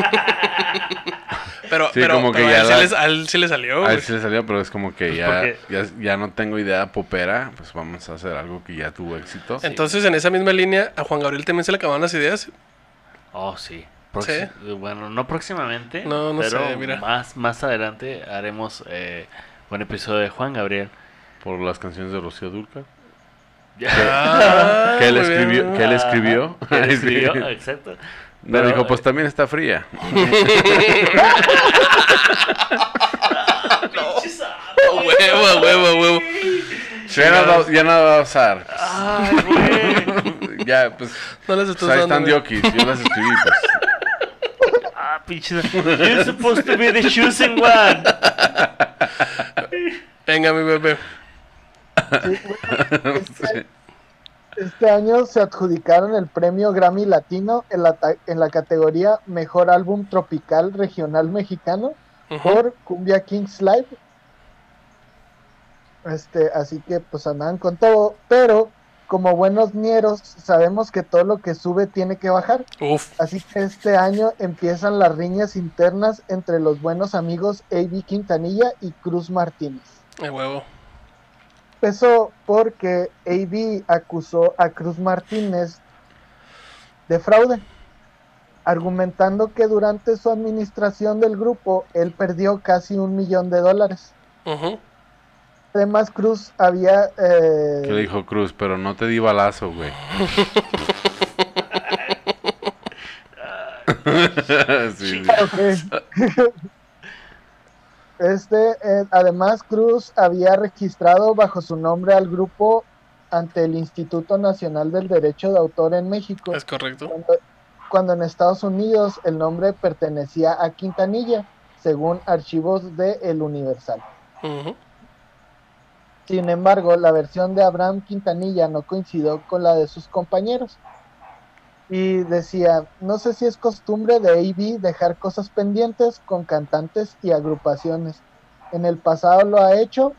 Pero, Sí, pero, como que pero a, ya él sí la- les- a él sí le salió, a él sí le salió, pero es como que Pues ya, porque- ya, ya no tengo idea popera, pues vamos a hacer algo que ya tuvo éxito. Entonces, en esa misma línea, a Juan Gabriel también se le acababan las ideas. Oh, sí. Proxi- Bueno, no próximamente. No, no pero sé, mira. Más, más adelante haremos eh, un episodio de Juan Gabriel. Por las canciones de Rocío Dulca. Ah, que él escribió. Que él escribió. Que él Ay, sí. escribió, exacto. No, Pero, dijo, pues eh, también está fría. A huevo, a huevo, a huevo. Ya no, va- ya no va a usar. Ay, güey. ya, pues. No pues estás ahí dando. están diokis. Yo las escribí, pues. Ah, pinches. You're supposed to be the choosing one. Venga, mi bebé. Sí, bueno, este, este año se adjudicaron el premio Grammy Latino en la, ta- en la categoría Mejor Álbum Tropical Regional Mexicano por Cumbia Kings Live. Este, así que pues andaban con todo, pero como buenos ñeros sabemos que todo lo que sube tiene que bajar. Uf. Así que este año empiezan las riñas internas entre los buenos amigos A.B. Quintanilla y Cruz Martínez. A huevo. Empezó porque A.B. acusó a Cruz Martínez de fraude, argumentando que durante su administración del grupo él perdió casi un millón de dólares. Además, Cruz había... eh, ¿Qué dijo Cruz? Pero no te di balazo, güey. sí, sí. Ok. Este, eh, además, Cruz había registrado bajo su nombre al grupo ante el Instituto Nacional del Derecho de Autor en México, Es correcto. cuando, cuando en Estados Unidos el nombre pertenecía a Quintanilla, según archivos de El Universal. Sin embargo, la versión de Abraham Quintanilla no coincidió con la de sus compañeros. Y decía, no sé si es costumbre de AB dejar cosas pendientes con cantantes y agrupaciones. En el pasado lo ha hecho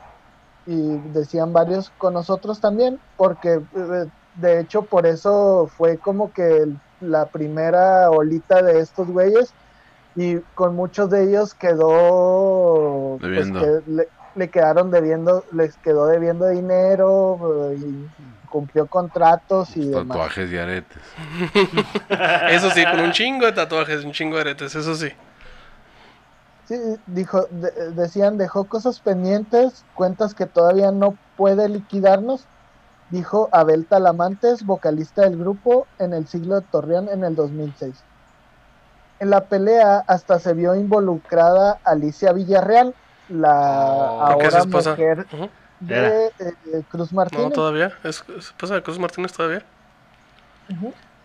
y decían varios con nosotros también, porque eh, de hecho por eso fue como que la primera olita de estos güeyes y con muchos de ellos quedó pues, que le, le quedaron debiendo, les quedó debiendo dinero eh, y cumplió contratos y demás. Tatuajes y aretes. Eso sí, con un chingo de tatuajes, un chingo de aretes, eso sí. Sí, dijo, de- decían, dejó cosas pendientes, cuentas que todavía no puede liquidarnos, dijo Abel Talamantes, vocalista del grupo en el siglo de Torreón en el 2006. En la pelea hasta se vio involucrada Alicia Villarreal, la Oh. Ahora mujer Ujú. De eh, Cruz No, Martínez. todavía. ¿Es es esposa de Cruz Martínez todavía?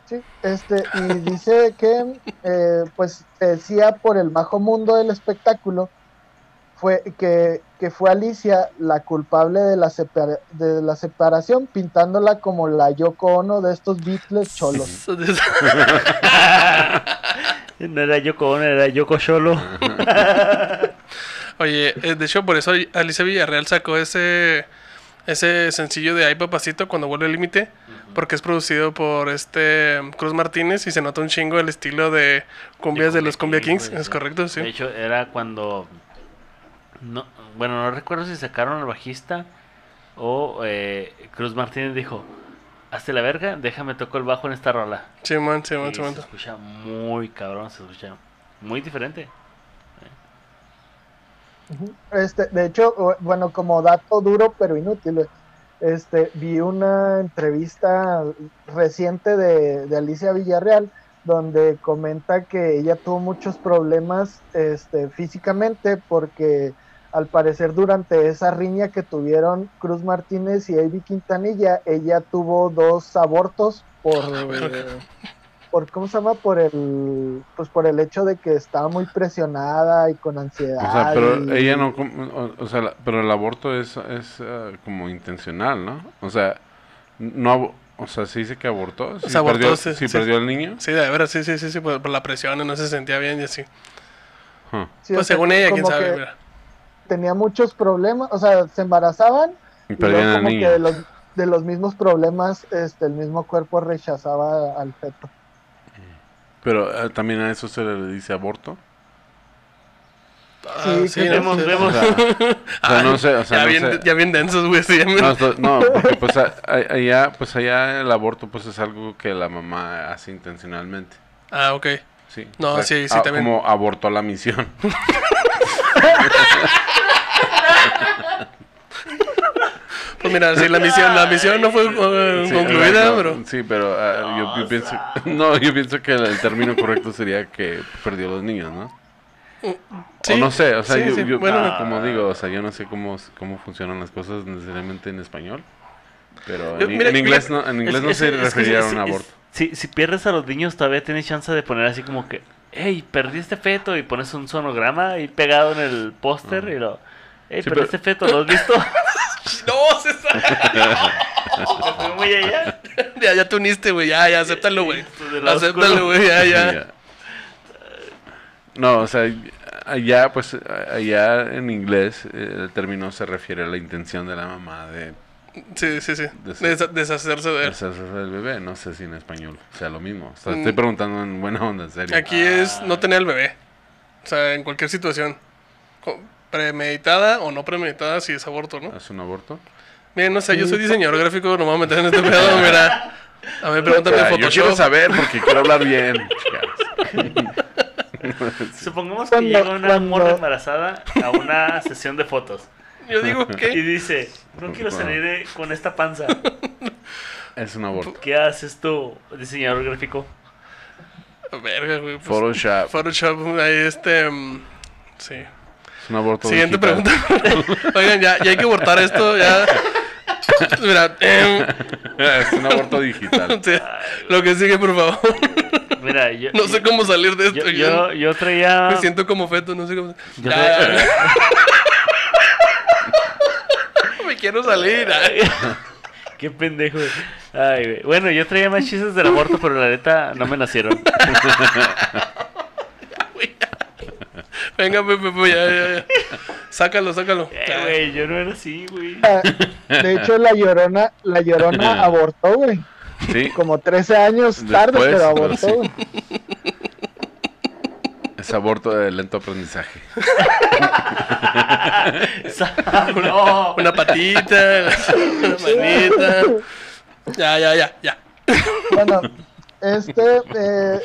Sí, este, y dice que, eh, pues, decía por el bajo mundo del espectáculo, fue que, que fue Alicia la culpable de la, separa- de la separación, pintándola como la Yoko Ono de estos Beatles cholos. No era Yoko Ono, era Yoko Sholo. Oye, eh, de hecho, por eso Alicia Villarreal sacó ese ese sencillo de Ay Papacito cuando vuelve el límite, porque es producido por este Cruz Martínez y se nota un chingo el estilo de cumbias de, los Cumbia Kings. Es sí. correcto, De sí. hecho, era cuando. No, bueno, no recuerdo si sacaron al bajista o eh, Cruz Martínez dijo: Hazte la verga, déjame toco el bajo en esta rola. Simón, Simón, Y Simón. se escucha muy cabrón, se escucha muy diferente. Este, de hecho, bueno, como dato duro pero inútil, eh, este, vi una entrevista reciente de, de Alicia Villarreal donde comenta que ella tuvo muchos problemas este, físicamente porque al parecer durante esa riña que tuvieron Cruz Martínez y Avi Quintanilla, ella tuvo dos abortos por, verga. Por ¿cómo se llama? Por el, pues por el hecho de que estaba muy presionada y con ansiedad. O sea, pero y- ella no, o, o sea, la- pero el aborto es, es eh, como intencional, ¿no? O sea, no, o sea, se dice que abortó, si sea, abortó, perdió, sí, si sí. perdió el niño. Sí, de veras, sí, sí, sí, sí, por, por la presión, no se sentía bien y así. Huh. Sí, pues según ella, quién sabe, mira. tenía muchos problemas, o sea, se embarazaban Y y perdían al niño. de los, de los mismos problemas, este, el mismo cuerpo rechazaba al feto. Pero eh, también a eso se le dice aborto. Ah, sí, sí, no, vemos, sí. vemos. O sea, o sea, no sé, o sea, ya, no bien, sé. ya bien densos, güey. sí, ya bien- No, no, porque pues a- a- allá, pues allá el aborto pues es algo que la mamá hace intencionalmente. Ah, ok. Sí. No, sí, sí, a- también. Como abortó la misión. Pues mira, sí, la misión, la misión no fue Sí, concluida, pero... Sí, pero ah, yo, yo pienso... No, yo pienso que el, el término correcto sería que perdió a los niños, ¿no? Sí, o no sé, o sea, sí, yo, sí, yo- bueno. como digo, o sea, yo no sé cómo, cómo funcionan las cosas necesariamente en español. Pero Yo- en, mira, en inglés mira, no, en inglés Es- no es- se referiría a un aborto. Si, si pierdes a los niños, todavía tienes chance de poner así como que, hey, perdí este feto y pones un sonograma ahí pegado en el póster y lo, hey, Sí, perdí pero- este feto, ¿lo has visto? No, César. Muy allá. ya, ya te uniste, güey. Ya, ya, acéptalo, güey. Acéptalo, güey. Ya, ya. No, o sea, allá, pues, allá en inglés eh, el término se refiere a la intención de la mamá de Sí, sí, sí. Desa- deshacerse de él. deshacerse del bebé. No sé si en español sea lo mismo. O sea, Mm. estoy preguntando en buena onda, en serio. Aquí es no tener al bebé. O sea, en cualquier situación. Premeditada o no premeditada, si es aborto, ¿no? ¿Es un aborto? Miren, no sé, yo soy diseñador gráfico, no me voy a meter en este pedo, mira. A ver, pregúntame de Ah, yo quiero Photoshop. saber porque quiero hablar bien. chicas. Supongamos que llega una morra embarazada a una sesión de fotos Yo digo y que... dice, no quiero salir de- con esta panza. Es un aborto. ¿Qué haces tú, diseñador gráfico? Verga, güey. pues, Photoshop. Photoshop, ahí este... mm, sí. Es un aborto. Siguiente digital. pregunta. Oigan, ya, ya hay que abortar esto, ya... Mira, em, es un aborto digital. sí, lo que sigue, por favor. Mira, yo, No sé cómo salir de esto. yo, yo traía... Me siento como feto, no sé cómo... Yo Ya, traía-. Me quiero salir. ay. Qué pendejo. Ay. Bueno, yo traía más chistes del aborto, pero la neta no me nacieron. Venga, Pepe, pues, ya, ya, ya. Sácalo, sácalo. Eh, güey, yo no era así, güey. Ah, De hecho, la llorona, la llorona abortó, güey. Sí, Como 13 años tarde, Después, pero pero abortó. sí. güey. es aborto de lento aprendizaje. no. Una patita, una manita. Ya, ya, ya, ya. Bueno, este, eh,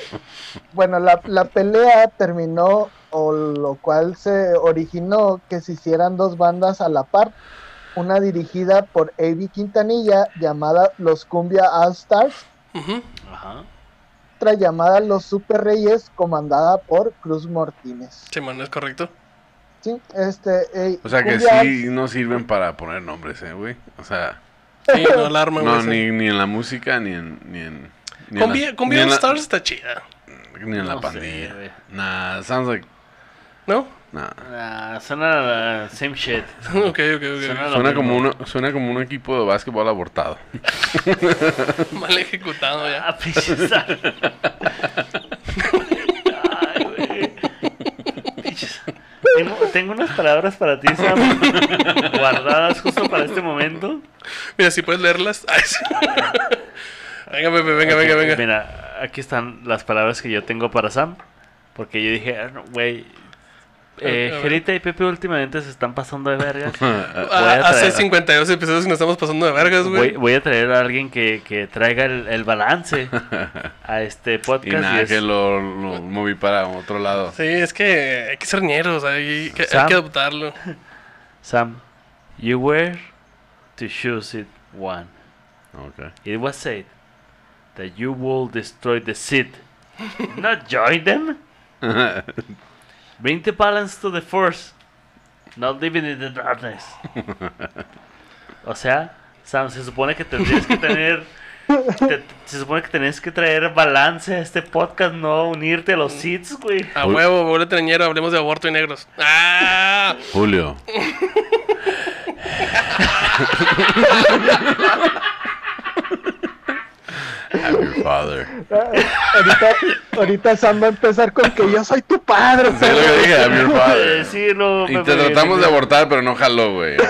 bueno, la, la pelea terminó, o lo cual se originó que se hicieran dos bandas a la par. Una dirigida por Avi Quintanilla, llamada Los Cumbia All Stars. Ajá. otra llamada Los Super Reyes, comandada por Cruz Martínez. Sí, man, es correcto. Sí, este, eh, O sea que Cumbia sí no sirven para poner nombres, ¿eh, güey? O sea, Sí, no alarma, güey. no, ni en la música, ni en... Ni en ni en Cumbia, la- la- Stars está chida. Ni en la No pandilla. nah, sounds like... ¿No? Nah. Ah, suena uh, same shit. ok, ok, ok. Suena como, uno, suena como un equipo de básquetbol abortado. Mal ejecutado ya. Ah, pinches. Ay, güey. Pinches. Tengo, tengo unas palabras para ti, Sam, guardadas justo para este momento. Mira, si puedes leerlas. Venga, Pepe, venga, venga, venga. Mira, aquí están las palabras que yo tengo para Sam. Porque yo dije, ah, güey. Eh. Gerita y Pepe últimamente se están pasando de vergas. Ah, hace traer- 52 episodios que nos estamos pasando de vergas, güey. voy a traer a alguien que, que traiga el, el balance a este y podcast. nada, es- que lo, lo moví para otro lado. Sí, es que hay que ser ñeros, hay que, hay Sam. que adoptarlo. Sam, you were to choose it one. Ok. It was said that you will destroy the seed, not join them. Bring the balance to the force, not living in the darkness. O sea, Sam, se supone que tendrías que tener. te- se supone que tenés que traer balance a este podcast, no unirte a los seeds, güey. A huevo, boleto ñero, hablemos de aborto y negros. ¡Ah! Julio. I'm your father. ahorita, ahorita Sam va a empezar con que yo soy tu padre. Sí, lo que dije, I'm your father. sí, no, Y me- te me- tratamos me- de abortar, pero no jaló, güey.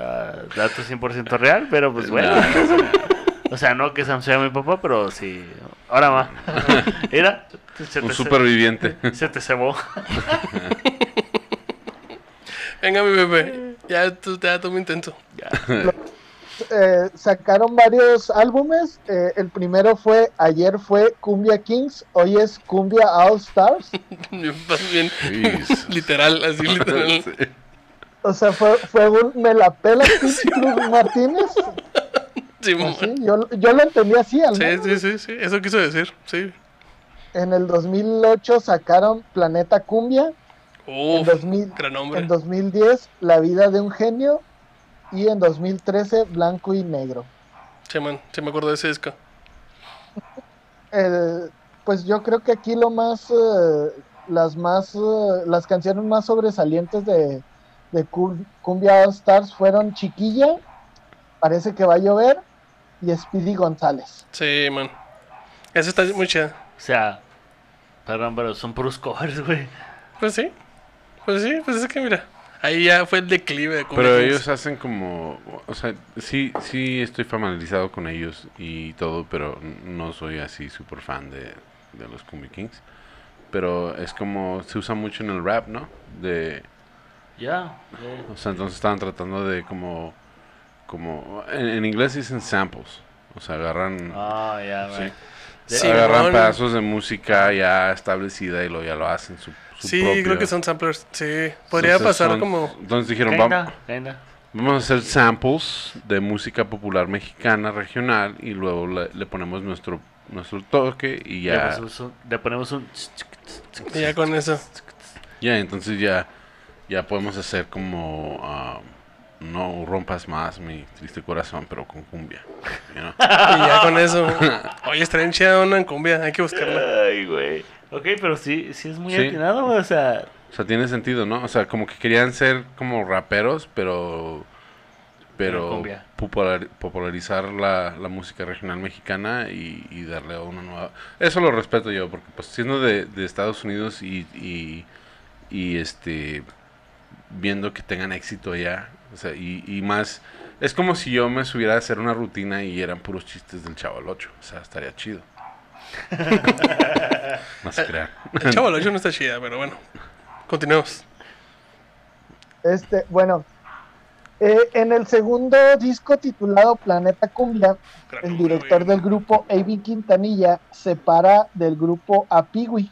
Ah, dato 100% real, pero pues bueno. O sea, no que Sam sea mi papá, pero sí. Ahora va. Mira, se Un te, superviviente. se te cebó. Venga, mi bebé. Ya tú te da muy intenso. Eh, sacaron varios álbumes. eh, el primero fue, ayer fue Cumbia Kings, hoy es Cumbia All Stars. Bien, literal, así literal. Sí. O sea, fue, fue un me la pela Cruz Martínez. Así, yo, yo lo entendí así, al Sí, menos. sí, sí, sí, eso quiso decir, sí. En el 2008 sacaron Planeta Cumbia. En, Uf, 2000 gran nombre. en 2010 La vida de un genio. Y en 2013 Blanco y Negro. Sí, man, sí me acuerdo de ese disco. Eh, pues yo creo que aquí lo más, eh, las más, eh, las canciones más sobresalientes de, de Cum- Cumbia All Stars fueron Chiquilla, Parece que va a llover y Speedy González. Sí, man. Esa está muy chida. O sea, perdón, pero son puros covers, güey. Pues sí. Pues sí, pues es que mira. Ahí ya fue el declive de Pero Kings. ellos hacen como, o sea, sí, sí estoy familiarizado con ellos y todo, pero no soy así súper fan de, de los Cumbia Kings. Pero es como, se usa mucho en el rap, ¿no? De, Ya. o sea, entonces estaban tratando de como, como, en, en inglés dicen samples, o sea, agarran, Ah, ya, sí, güey. Sí, agarran pedazos de música ya establecida y lo, ya lo hacen su, su Sí, propio. creo que son samplers. Sí. Podría Entonces pasar son- como. Entonces dijeron, vamos, kinda. Vamos a hacer samples de música popular mexicana regional y luego le, le ponemos nuestro nuestro toque y Le ya ponemos un- Le ponemos un. Y ya con eso. ya entonces ya ya podemos hacer como ah, no rompas más mi triste corazón pero con cumbia you know? Y ya con eso. Oye, estaría bien chida una en cumbia. Hay que buscarla. Ay, güey. Ok, pero sí, sí es muy Sí. atinado. O sea, o sea tiene sentido no o sea como que querían ser como raperos pero Pero popular- popularizar la, la música regional mexicana y, y darle a una nueva eso lo respeto yo porque pues siendo de, de Estados Unidos y, y, y, este viendo que tengan éxito allá o sea y, y más es como si yo me subiera a hacer una rutina y eran puros chistes del chavo al 8 o sea estaría chido no se crean El chavo del ocho no está chida, pero bueno. Continuemos. Este, bueno, eh, en el segundo disco titulado Planeta Cumbia, el director del grupo A.B. Quintanilla separa del grupo a Piwi.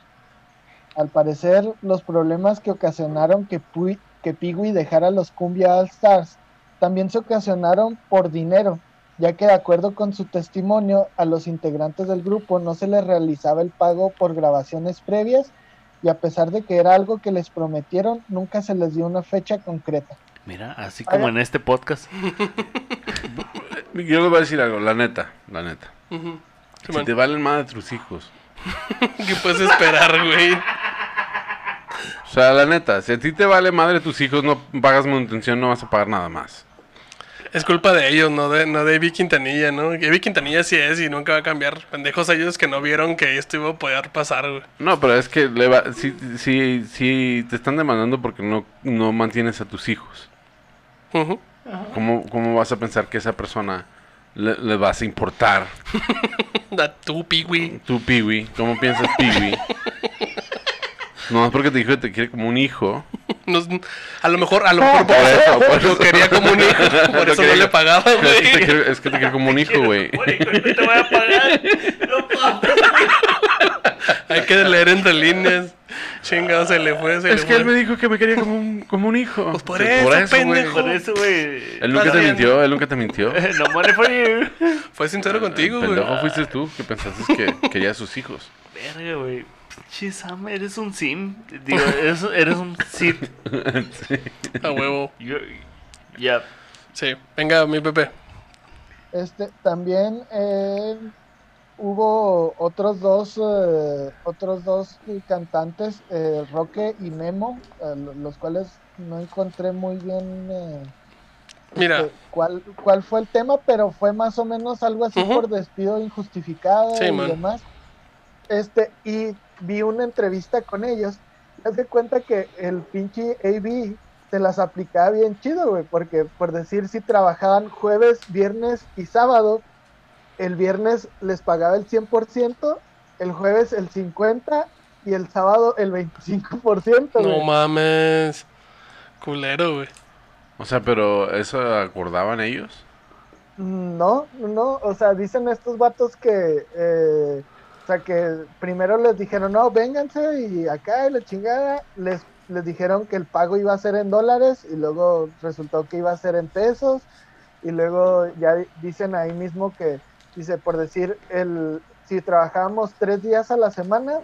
Al parecer, los problemas que ocasionaron que, Pui- que Piwi dejara los Cumbia All Stars también se ocasionaron por dinero, ya que de acuerdo con su testimonio, a los integrantes del grupo no se les realizaba el pago por grabaciones previas y a pesar de que era algo que les prometieron, nunca se les dio una fecha concreta. mira, así como en este podcast. yo les voy a decir algo la neta la neta si te valen más de tus hijos ¿Qué puedes esperar, güey? O sea, la neta, si a ti te vale madre tus hijos, no pagas manutención, no vas a pagar nada más. Es culpa de ellos, no de, no de Evi Quintanilla, ¿no? Evi Quintanilla sí es y nunca va a cambiar. Pendejos ellos que no vieron que esto iba a poder pasar, güey. No, pero es que le va, si, si, si te están demandando porque no, no mantienes a tus hijos. ¿cómo, cómo vas a pensar que esa persona le, le vas a importar? Da tú, Piwi. Tú, Piwi, ¿cómo piensas, Piwi? No, es porque te dijo que te quiere como un hijo. No a lo mejor, a lo mejor por Por eso, eso, por lo eso. quería como un hijo. Por Lo eso no quería- le pagaba, Es que te güey. quiere, es que te quiere como un hijo, güey. No te voy a pagar. No. Hay que leer entre líneas. Chingado, se le fue, se Es le que él me dijo que me quería como un, como un hijo. Pues por Sí, eso, güey. pendejo. Por eso, güey. Él nunca te mintió, él nunca te mintió. No money for you. Fue sincero contigo, El güey. pendejo fuiste tú que pensaste que quería a sus hijos. Verga, güey. Sam, eres un sim. Digo, eres, eres un Sith. A huevo. Yo- Ya. Sí. Venga, mi Pepe. Este, también eh, hubo otros dos, eh, otros dos cantantes, eh, Roque y Memo, eh, lo- los cuales no encontré muy bien eh, Mira. este, cuál, cuál fue el tema, pero fue más o menos algo así por despido injustificado Sí, y man. demás. Este, y vi una entrevista con ellos. Haz de cuenta que el pinche AB se las aplicaba bien chido, güey, porque por decir si trabajaban jueves, viernes y sábado, el viernes les pagaba el 100%, el jueves el 50% y el sábado el 25%, No güey. mames. Culero, güey. O sea, pero ¿eso acordaban ellos? No, no, o sea, dicen estos vatos que, eh, o sea, que primero les dijeron, no, vénganse y acá y la chingada, les les dijeron que el pago iba a ser en dólares y luego resultó que iba a ser en pesos y luego ya di- dicen ahí mismo que, dice, por decir, el, si trabajábamos tres días a la semana,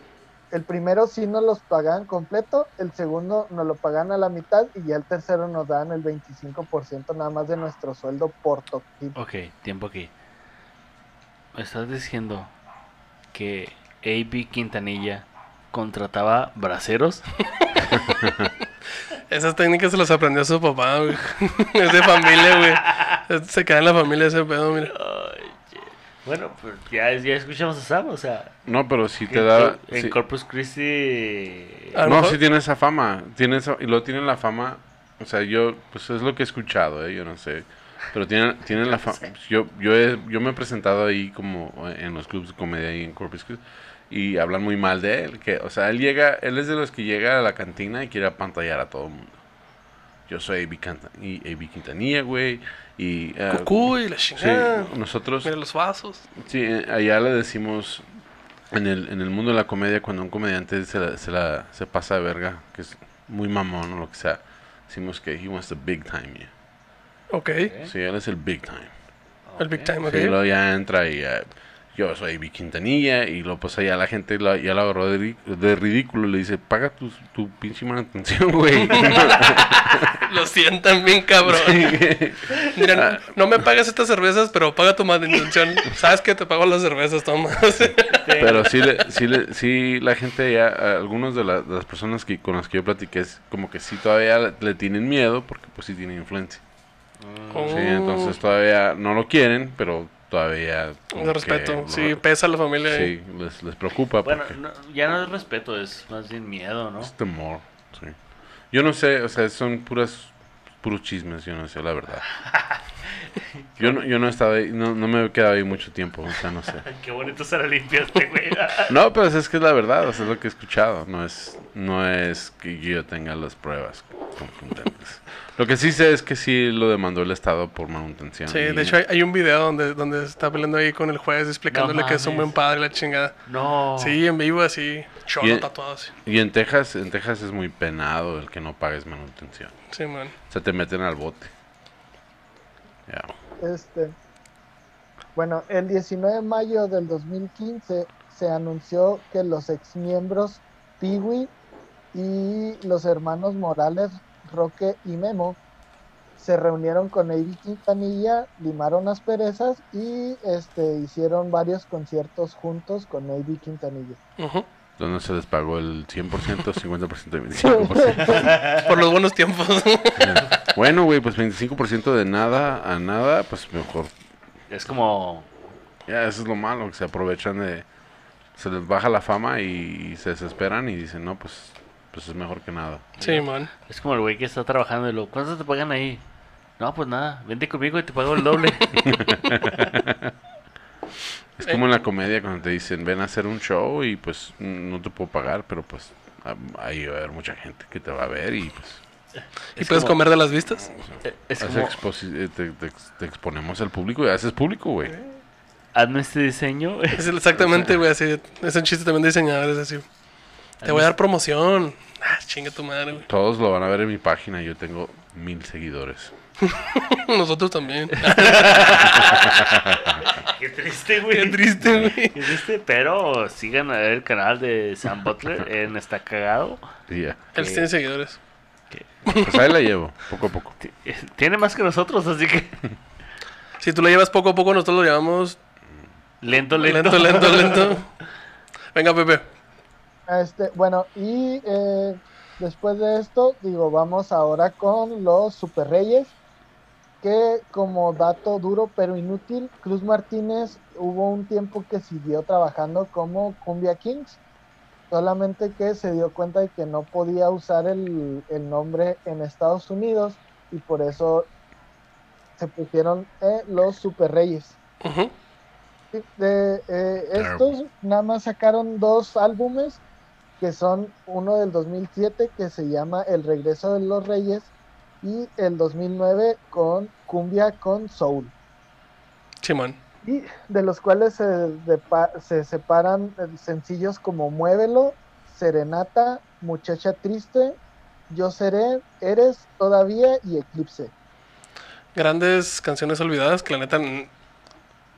el primero sí nos los pagaban completo, el segundo nos lo pagan a la mitad y ya el tercero nos dan el 25% nada más de nuestro sueldo por toquín. Ok, tiempo aquí. Estás diciendo que AB Quintanilla contrataba braceros. Esas técnicas se las aprendió su papá, güey. es de familia, güey. Se queda en la familia ese pedo, mira. Bueno, pues ya, ya escuchamos a Sam, o sea, No, pero si te da... en sí. Corpus Christi. No, sí tiene esa fama. Tiene esa- y lo tiene la fama. O sea, yo, pues es lo que he escuchado, ¿eh? Yo no sé. Pero tienen, tienen la fama. Yo, yo, he- yo me he presentado ahí como en los clubs de comedia ahí en Corpus Christi. Y hablan muy mal de él. Que, o sea, él llega, él es de los que llega a la cantina y quiere apantallar a todo el mundo. Yo soy AB, Canta- y AB Quintanilla, güey. Y. eh, Cucú y la Sí, chingada. nosotros. Mira los vasos. Sí, eh, allá le decimos en el, en el mundo de la comedia cuando un comediante se, la, se, la- se pasa de verga, que es muy mamón o lo que sea, decimos que he wants the big time. yeah. Ok. Sí, él es el big time. El Big Time, ok. Sí, luego ya entra y eh, yo soy Vic Quintanilla y luego pues allá la gente la- ya lo agarró de, ri- de ridículo le dice, paga tu, tu pinche manutención, güey. Lo sientan bien cabrón. Mira, no me pagas estas cervezas, pero paga tu manutención. Sabes que te pago las cervezas, toma. Pero sí, le, sí, le- sí, la gente ya, algunos de, la- de las personas que, con las que yo platiqué, es como que sí todavía le, le tienen miedo porque pues sí tienen influencia. Oh. Sí, entonces todavía no lo quieren, pero todavía... De respeto. Sí, pesa a la familia. ahí. Sí, les, les preocupa Bueno, porque no- ya no es respeto, es más bien miedo, ¿no? es temor. Sí. Yo no sé, o sea, son puras puros chismes, yo no sé, la verdad. Yo no, yo no he estado ahí, no, no me he quedado ahí mucho tiempo, o sea, no sé. Qué bonito se la limpiaste, güey. No, pero es que es la verdad, o sea, es lo que he escuchado. No es, no es que yo tenga las pruebas contundentes. Lo que sí sé es que sí lo demandó el Estado por manutención. Sí, y- de hecho hay, hay un video donde, donde está peleando ahí con el juez explicándole No que es un buen padre la chingada. No. Sí, en vivo así, cholo Y- tatuado así. Y en Texas, en Texas es muy penado el que no pagues manutención. Sí, man. O sea, te meten al bote. Ya. Este, bueno, el 19 de mayo del 2015 se anunció que los exmiembros Piwi y los hermanos Morales, Roque y Memo se reunieron con Avi Quintanilla, limaron asperezas y este, hicieron varios conciertos juntos con Avi Quintanilla. Ujú. Donde se les pagó el 100%, 50% y 25%. Por los buenos tiempos. bueno, güey, pues 25% de nada a nada, pues mejor. Es como. Ya, eso es lo malo, que se aprovechan de... Se les baja la fama y, se desesperan y dicen, no, pues, pues es mejor que nada. sí, man. Es como el güey que está trabajando y lo. ¿Cuánto te pagan ahí? No, pues nada, vente conmigo y te pago el doble. Es como en la comedia cuando te dicen, ven a hacer un show y pues no te puedo pagar, pero pues ah, ahí va a haber mucha gente que te va a ver y pues ¿Y Es puedes como- comer de las vistas? Eh, es como. eh, te, te ex- te exponemos al público y haces público, güey. Hazme este diseño. Es exactamente, güey, así. Es un chiste también de diseñadores, así. Te voy a dar promoción. Ah, chinga tu madre, güey. Todos lo van a ver en mi página, yo tengo mil seguidores. Nosotros también. Qué triste, güey. Qué triste, güey. Qué triste, pero sigan a ver el canal de Sam Butler en Está Cagado. Y ya. Él tiene seguidores. Pues ahí la llevo, poco a poco. Tiene más que nosotros, así que Si tú lo llevas poco a poco, nosotros lo llevamos lento, lento. lento, lento, lento. Venga, Pepe. Este, bueno, y eh, después de esto, digo, vamos ahora con los Super Reyes, que como dato duro pero inútil, Cruz Martínez hubo un tiempo que siguió trabajando como Cumbia Kings, solamente que se dio cuenta de que no podía usar el, el nombre en Estados Unidos y por eso se pusieron eh, los Super Reyes. Ujú. Sí, de, eh, estos nada más sacaron dos álbumes que son uno del 2007 que se llama El regreso de los reyes y el 2009 con Cumbia con Soul Simón. y de los cuales se, se separan sencillos como Muévelo, Serenata, Muchacha Triste Yo seré, eres todavía y Eclipse. Grandes canciones olvidadas que la neta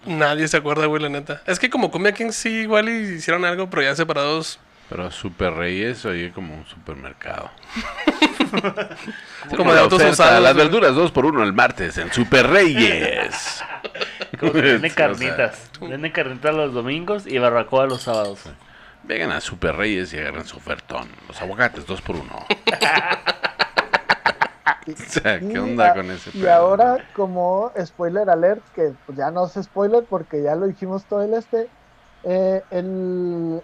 nadie se acuerda, güey, la neta. Es que como Cumbia Kings sí igual hicieron algo, pero ya separados. Pero Super Reyes oye como un supermercado. Como de autos usados. Las verduras 2 por 1 el martes en Super Reyes. Como que venden O sea, carnitas. Venden carnitas los domingos y barbacoa los sábados. Vengan a Super Reyes y agarren su ofertón. Los aguacates 2 por 1 O sea, ¿qué Y onda a- con ese Y pedo? ahora, como spoiler alert, que pues, ya no es spoiler porque ya lo dijimos todo el este, eh, el,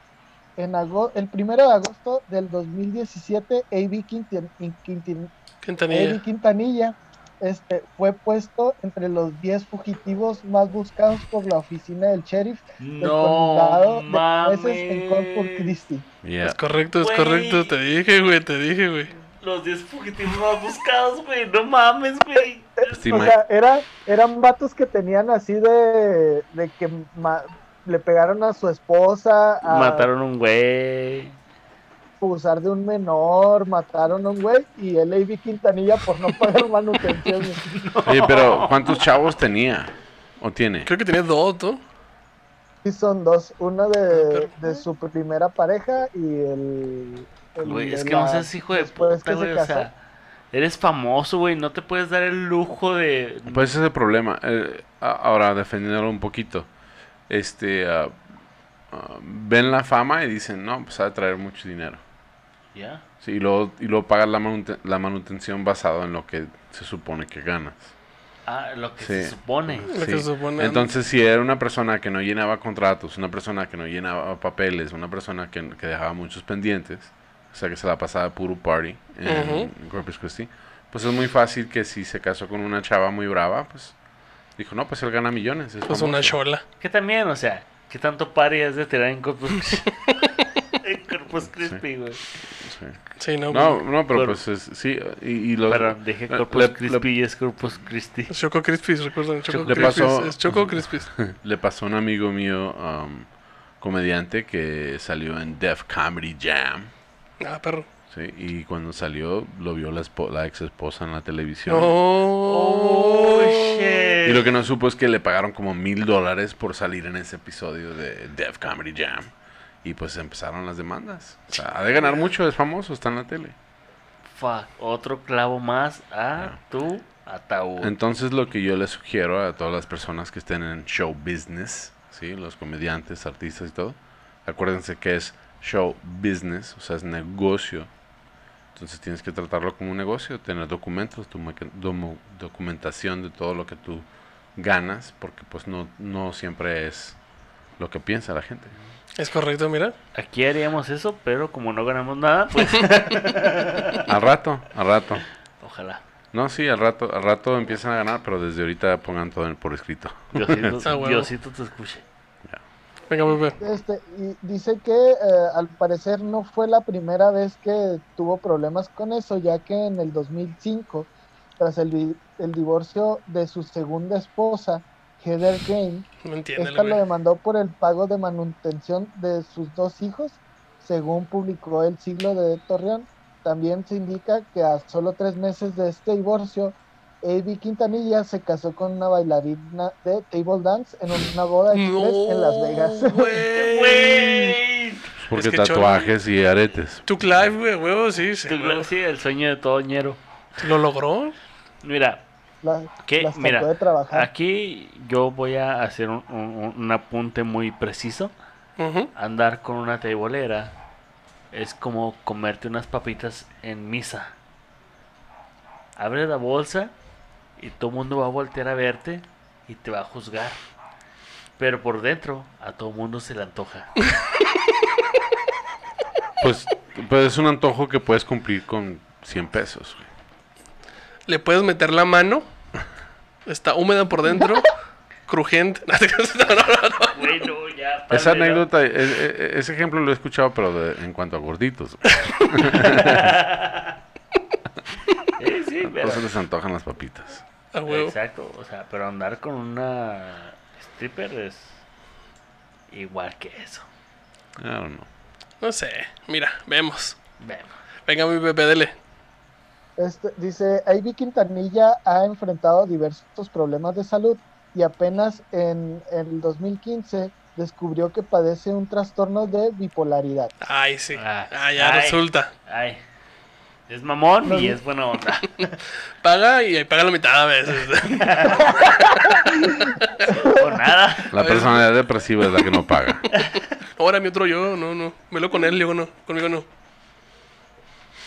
en el primero de agosto del 2017, A.B. Quintin- Quintin- Quintanilla. A.B. Quintanilla este, fue puesto entre los 10 fugitivos más buscados por la oficina del sheriff del condado No de Nueces en Corpus mames. Christi. Es correcto, es correcto. Te dije, güey, te dije, güey. Los 10 fugitivos más buscados, güey. No mames, güey. Sí, o sea, era, eran vatos que tenían así de, de que ma- le pegaron a su esposa, a Mataron un güey. abusar de un menor, mataron a un güey y el A.B. Quintanilla por no pagar manutención. Oye, pero ¿cuántos chavos tenía? ¿O tiene? Creo que tenía dos, ¿no? Y son dos, uno de, Pero- de su primera pareja y el... el Güey, es que no seas hijo de después puta, se güey. O sea, eres famoso, güey. No te puedes dar el lujo de. Pues ese es el problema. Eh, a- ahora, defendiéndolo un poquito. Este, ah, ah, ven la fama y dicen, no, pues ha de traer mucho dinero. Ya. Sí, y luego, y luego pagas la, manute- la manutención basado en lo que se supone que ganas. Ah, lo que Sí. se supone. Lo que Sí. se supone. Entonces, si era una persona que no llenaba contratos, una persona que no llenaba papeles, una persona que, que dejaba muchos pendientes, o sea, que se la pasaba puro party en. Corpus Christi, pues es muy fácil que si se casó con una chava muy brava, pues dijo, no, pues él gana millones. es Pues una famoso". chola. Que también, o sea, ¿qué tanto pari has de tirar en Corpus En Corpus Crispy, güey. Sí. Sí, no. No, pero pues es- sí, y, y los... Le- Corpus le- Crispy y es Corpus Christi. Es Choco Crispies, recuerden. Choco Le Crispies. pasó- Es Choco Crispies. Le pasó a un amigo mío, um, comediante, que salió en Def Comedy Jam. Ah, perro. Sí, y cuando salió lo vio la, espo- la ex esposa en la televisión. Oh, shit. Y lo que no supo es que le pagaron como mil dólares por salir en ese episodio de Def Comedy Jam. Y pues empezaron las demandas. O sea, ha de ganar mucho, es famoso, está en la tele. Fuck, otro clavo más a tu ataúd. Entonces lo que yo le sugiero a todas las personas que estén en show business, ¿sí? los comediantes, artistas y todo, acuérdense que es show business, o sea, es negocio. Entonces tienes que tratarlo como un negocio, tener documentos, tu documentación de todo lo que tú ganas, porque pues no, no siempre es lo que piensa la gente. Es correcto, mira. Aquí haríamos eso, pero como no ganamos nada, pues Al rato, al rato. ojalá. No, sí, al rato, al rato empiezan a ganar, pero desde ahorita pongan todo en- por escrito. Ah. Diosito te escuche. Venga, Pepe. Este, y dice que eh, al parecer no fue la primera vez que tuvo problemas con eso, ya que en el 2005, tras el, el divorcio de su segunda esposa, Heather No entiende, esta lo demandó por el pago de manutención de sus dos hijos, según publicó el siglo de Torreón. También se indica que a solo tres meses de este divorcio, A.B. Quintanilla se casó con una bailarina de table dance en una boda express en Las Vegas. No, güey. ¡Güey! Porque que tatuajes y aretes. Tuk Life, güey, huevo, sí. sí, huevo. Sí, el sueño de todo ñero. ¿Lo logró? Mira, La- Mira, de trabajar. aquí yo voy a hacer un, un- un apunte muy preciso. Andar con una tebolera es como comerte unas papitas en misa. Abre la bolsa y todo el mundo va a voltear a verte y te va a juzgar. Pero por dentro a todo el mundo se le antoja. Pues, pues es un antojo que puedes cumplir con 100 pesos. güey. Le puedes meter la mano. Está húmeda por dentro. crujiente. No, no, no, no. Bueno, ya. Esa anécdota, e- e- ese ejemplo lo he escuchado, pero de- en cuanto a gorditos. Eh, sí, pero- Entonces les antojan las papitas. A huevo. Exacto, o sea, pero andar con una stripper es igual que eso. I don't know. No sé. Mira, vemos. Vemos. Venga, mi Pepe, dele. Este, dice, Ivy Quintanilla ha enfrentado diversos problemas de salud y apenas en el 2015 descubrió que padece un trastorno de bipolaridad. Ay, sí. Ah, Ah, ya ay. resulta. Ay. Es mamón No, y es buena onda. Paga y paga la mitad a veces. Por nada. La personalidad depresiva es la que no paga. Ahora mi otro yo, no, no. Velo con él, digo no. Conmigo no.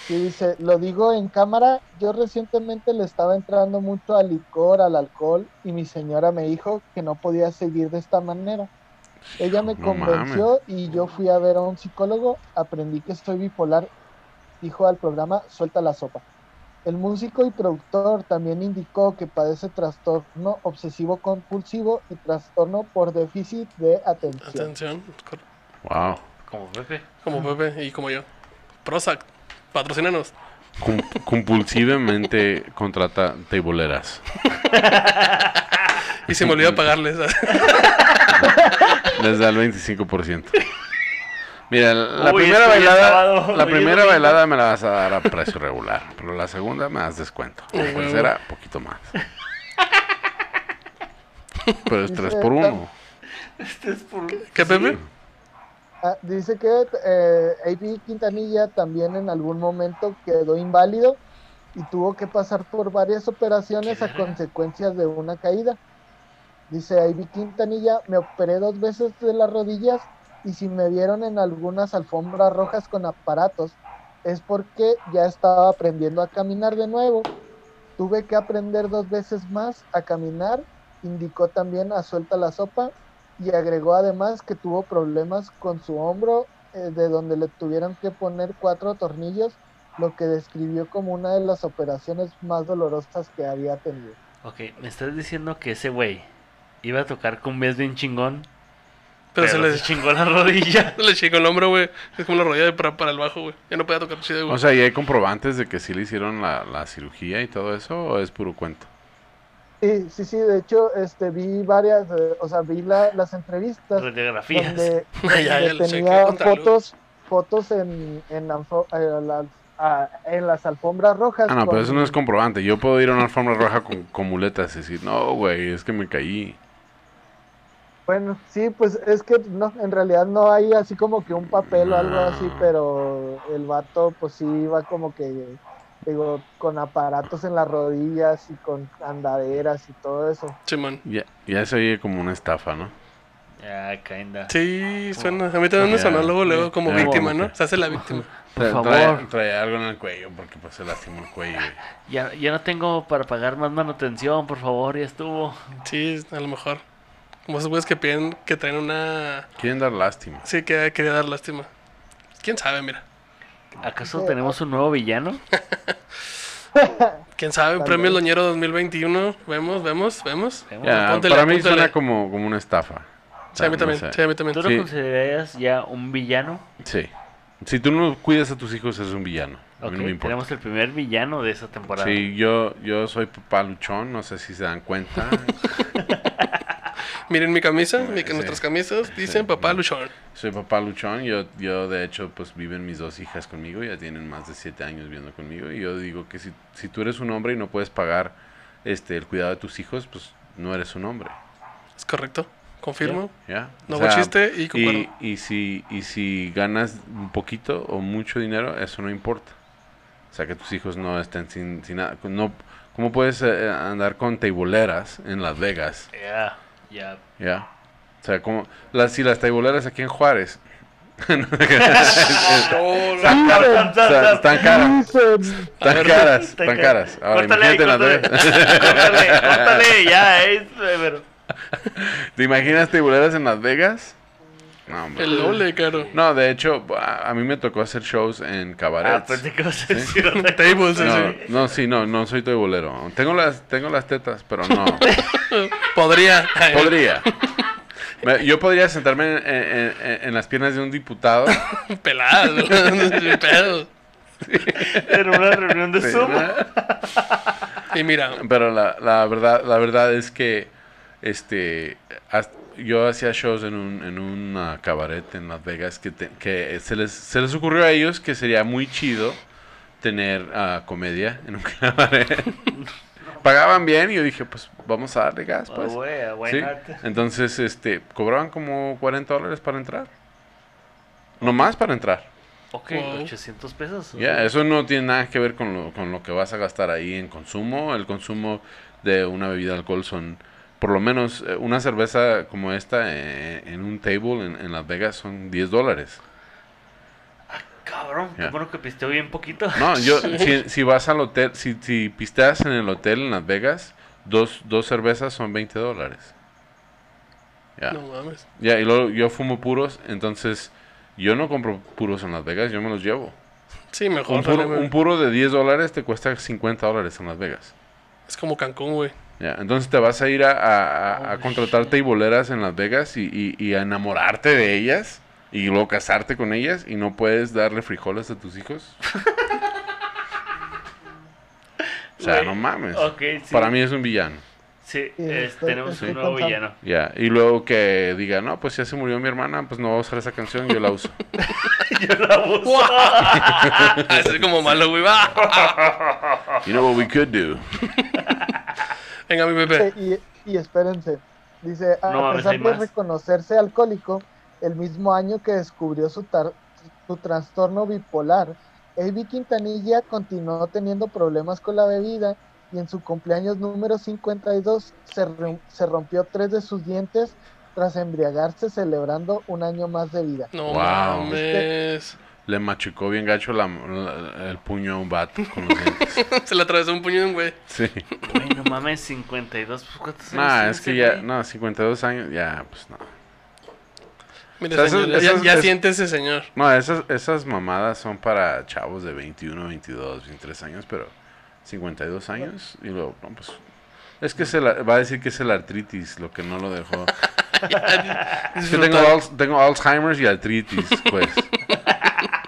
Y dice, lo digo en cámara, yo recientemente le estaba entrando mucho al licor, al alcohol, y mi señora me dijo que no podía seguir de esta manera. Ella me No convenció y yo fui a ver a un psicólogo, aprendí que estoy bipolar, dijo al programa Suelta la sopa. El músico y productor también indicó que padece trastorno obsesivo compulsivo y trastorno por déficit de atención. Atención. Wow. Como Pepe. Como Pepe y como yo. Prozac. Patrocínanos. Com- compulsivamente contrata teiboleras. Y se me olvidó pagarles. Les da el 25%. Mira, la Uy, primera bailada, sábado, la primera bailada me la vas a dar a precio regular, pero la segunda me das descuento. La tercera, poquito más. Pero es Dice 3 por 1. ¿Qué, Pepe? Ah, dice que eh, A.B. Quintanilla también en algún momento quedó inválido y tuvo que pasar por varias operaciones a consecuencias de una caída. Dice A.B. Quintanilla, me operé dos veces de las rodillas y si me vieron en algunas alfombras rojas con aparatos es porque ya estaba aprendiendo a caminar de nuevo. Tuve que aprender dos veces más a caminar, indicó también a Suelta la Sopa y agregó además que tuvo problemas con su hombro, eh, de donde le tuvieron que poner cuatro tornillos, lo que describió como una de las operaciones más dolorosas que había tenido. Ok, me estás diciendo que ese güey iba a tocar cumbias bien chingón, Pero, pero, se le, se chingó la rodilla. se le chingó el hombro, güey. Es como la rodilla de para, para el bajo, güey. Ya no podía tocar chido, güey. O sea, ¿y hay comprobantes de que sí le hicieron la, la cirugía y todo eso o es puro cuento? Sí, sí, sí, de hecho, este, vi varias, eh, o sea, vi la- las entrevistas Radiografías. donde, Ya, donde tenía fotos, fotos en, en, alfo- eh, las, ah, en las alfombras rojas. Ah, no, pero eso no es comprobante. Yo puedo ir a una alfombra roja con, con muletas y decir, no, güey, es que me caí. Bueno, sí, pues es que no, en realidad no hay así como que un papel o algo así, pero el vato pues sí iba como que, digo, con aparatos en las rodillas y con andaderas y todo eso. Simón. Ya, ya se oye como una estafa, ¿no? Ya, kinda. Sí, suena. A mí también me sonó luego, luego como víctima, ¿no? Se hace la víctima. Por favor. Trae, trae algo en el cuello porque pues se lastimó el cuello. Ya, ya no tengo para pagar más manutención, por favor, ya estuvo. Sí, a lo mejor. Como esos güeyes que piden que traen una. Quieren dar lástima. Sí, que quería dar lástima. ¿Quién sabe, mira? ¿Acaso tenemos un nuevo villano? ¿Quién sabe? Tal Premio vez. Loñero 2021. Vemos, vemos, vemos. Ya, para mí suena como, como una estafa. Sí, a mí No también. sé. Sí, a mí también. ¿Tú lo Sí. considerarías ya un villano? Sí. Si tú no cuidas a tus hijos, es un villano. A Ok, mí no me importa. tenemos el primer villano de esta temporada. Sí, yo, yo soy papá luchón, no sé si se dan cuenta. Miren mi camisa, mi- Sí. nuestras camisas dicen Sí. papá luchón. soy papá luchón, yo, yo de hecho pues viven mis dos hijas conmigo, ya tienen más de siete años viviendo conmigo y yo digo que si, si tú eres un hombre y no puedes pagar este el cuidado de tus hijos, pues no eres un hombre, Es correcto. Confirmo. ¿ya? No O sea, chiste y y, y si, y si ganas un poquito o mucho dinero, eso no importa. O sea, que tus hijos no estén sin, sin nada. No, ¿Cómo puedes eh, andar con teiboleras en Las Vegas? Ya, ya. ¿Ya? O sea, como las, si las teiboleras aquí en Juárez Oh, o sea, están caras, están caras, están caras. Ahora Córtale, imagínate Las córtale, Vegas. córtale, córtale, ya, es, pero... ¿Te imaginas teiboleras en Las Vegas? No, hombre. el doble, caro. No, de hecho, a, a mí me tocó hacer shows en Ah, cabarets. pensé que vas a decir otra Tables, sí, No, sí. no, sí, no, no soy teibolero. Tengo las, tengo las tetas, pero no. Podría. Podría. Yo podría sentarme en, en- en- en las piernas de un diputado. Pelado. Pedo. en una reunión de Zoom. Y mira, Pero la, la verdad, la verdad es que este yo hacía shows en un, en un cabaret en Las Vegas que, te- que se, les, se les ocurrió a ellos que sería muy chido tener ah, comedia en un cabaret. Pagaban bien y yo dije, pues vamos a darle gas, Oh, pues. why Sí. Entonces, este, cobraban como 40 dólares para entrar. No más para entrar. Ok, Wow. 800 pesos. Ya, eso no tiene nada que ver con lo, con lo que vas a gastar ahí en consumo. El consumo de una bebida de alcohol son, por lo menos, eh, una cerveza como esta eh, en un table en, en Las Vegas son 10 dólares. Cabrón, qué bueno que pisteo bien poquito. No, yo, si, si vas al hotel, si, si pisteas en el hotel en Las Vegas, dos, dos cervezas son 20 dólares. Ya. No mames. Ya, y luego yo fumo puros, entonces yo no compro puros en Las Vegas, yo me los llevo. Sí, mejor. Un puro, un puro de 10 dólares te cuesta 50 dólares en Las Vegas. Es como Cancún, güey. Ya, entonces te vas a ir a, a- a- contratar tableeras en Las Vegas y, y- y a enamorarte de ellas y luego casarte con ellas y no puedes darle frijoles a tus hijos. o sea, no mames. Sí. Para mí es un villano. Sí, Sí, es- estoy- tenemos un nuevo villano. Ya, y luego que diga, no, pues ya se murió mi hermana, pues no voy a usar esa canción, yo la uso. Yo la uso. Así como malo, güey. va. You know what we could do. Venga, mi Pepe. Y, y espérense, dice, a No mames, pesar de reconocerse alcohólico, el mismo año que descubrió su, tar- su trastorno bipolar, A.B. Quintanilla continuó teniendo problemas con la bebida y en su cumpleaños número 52 se, se rompió tres de sus dientes tras embriagarse celebrando un año más de vida. No Wow. mames. Le machucó bien gacho la- la- el puño a un vato con los dientes. Se le atravesó un puño de un güey. Sí. Güey, no mames, 52. pues, ¿Cuántos años Nah, es que ya, no, 52 años, ya, pues no. Mire, O sea, señor, esas- ya, esas- ya es- siéntese, señor. No, esas, esas mamadas son para chavos de 21, 22, 23 años, pero 52 años y luego, no, pues... Es que se la- va a decir que es el artritis lo que no lo dejó. Es que tengo, Al- tengo Alzheimer's y artritis, pues.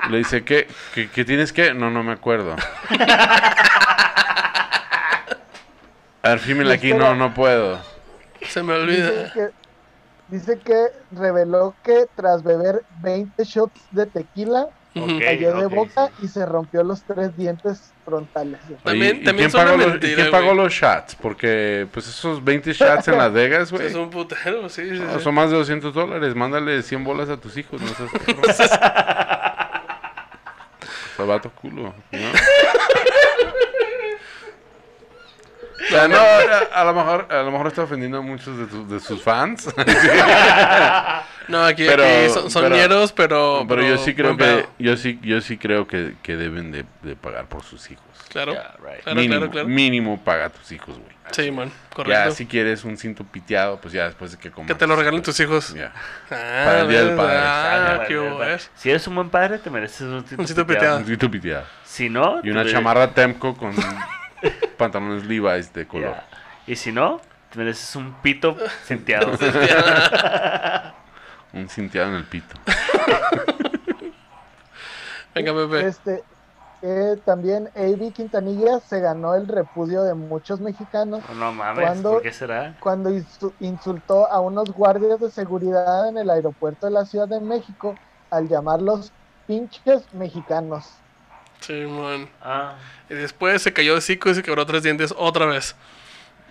Le dice, ¿qué, ¿qué, qué tienes que? No, no me acuerdo. A ver, aquí, no, no puedo. Se me Dice olvida. Dice que reveló que tras beber 20 shots de tequila, Ujú. Ok. cayó de boca sí. y se rompió los tres dientes frontales. También- ¿y también quién, son pagó una los, y mentira, quién pagó los shots? Porque, pues, esos 20 shots en Las Vegas, güey. Es un putero, sí, sí, no, sí. son más de 200 dólares. Mándale 100 bolas a tus hijos. No seas vato culo, ¿no? O sea, no, a, a lo mejor, a lo mejor está ofendiendo a muchos de, tu- de sus fans. No, aquí, Pero- aquí son, son pero- pero, pero yo sí creo que, yo sí, yo sí creo que, que deben de, de pagar por sus hijos. Claro, Yeah, right. claro, mínimo, claro, claro. mínimo paga a tus hijos, güey. Sí, man, Ya correcto. si quieres un cinto piteado, pues ya después de que comas. Que te lo regalen tus hijos. Ya. Ah, Para el Día del. Padre. Ah, qué padre. ¿ves? Si eres un buen padre, te mereces un tito, Un tito piteado. piteado. Un cinto piteado. Si no, Y una te- chamarra Temco con pantalones Levi's de color. Y si no, te mereces un pito centeado. Un cinteado en el pito. Venga, Pepe. Este, eh, también A.B. Quintanilla se ganó el repudio de muchos mexicanos no mames, ¿Cuándo? ¿por qué será? cuando insu- insultó a unos guardias de seguridad en el aeropuerto de la Ciudad de México al llamarlos pinches mexicanos. Sí, man. Ah, Y después se cayó de cico y se quebró tres dientes otra vez.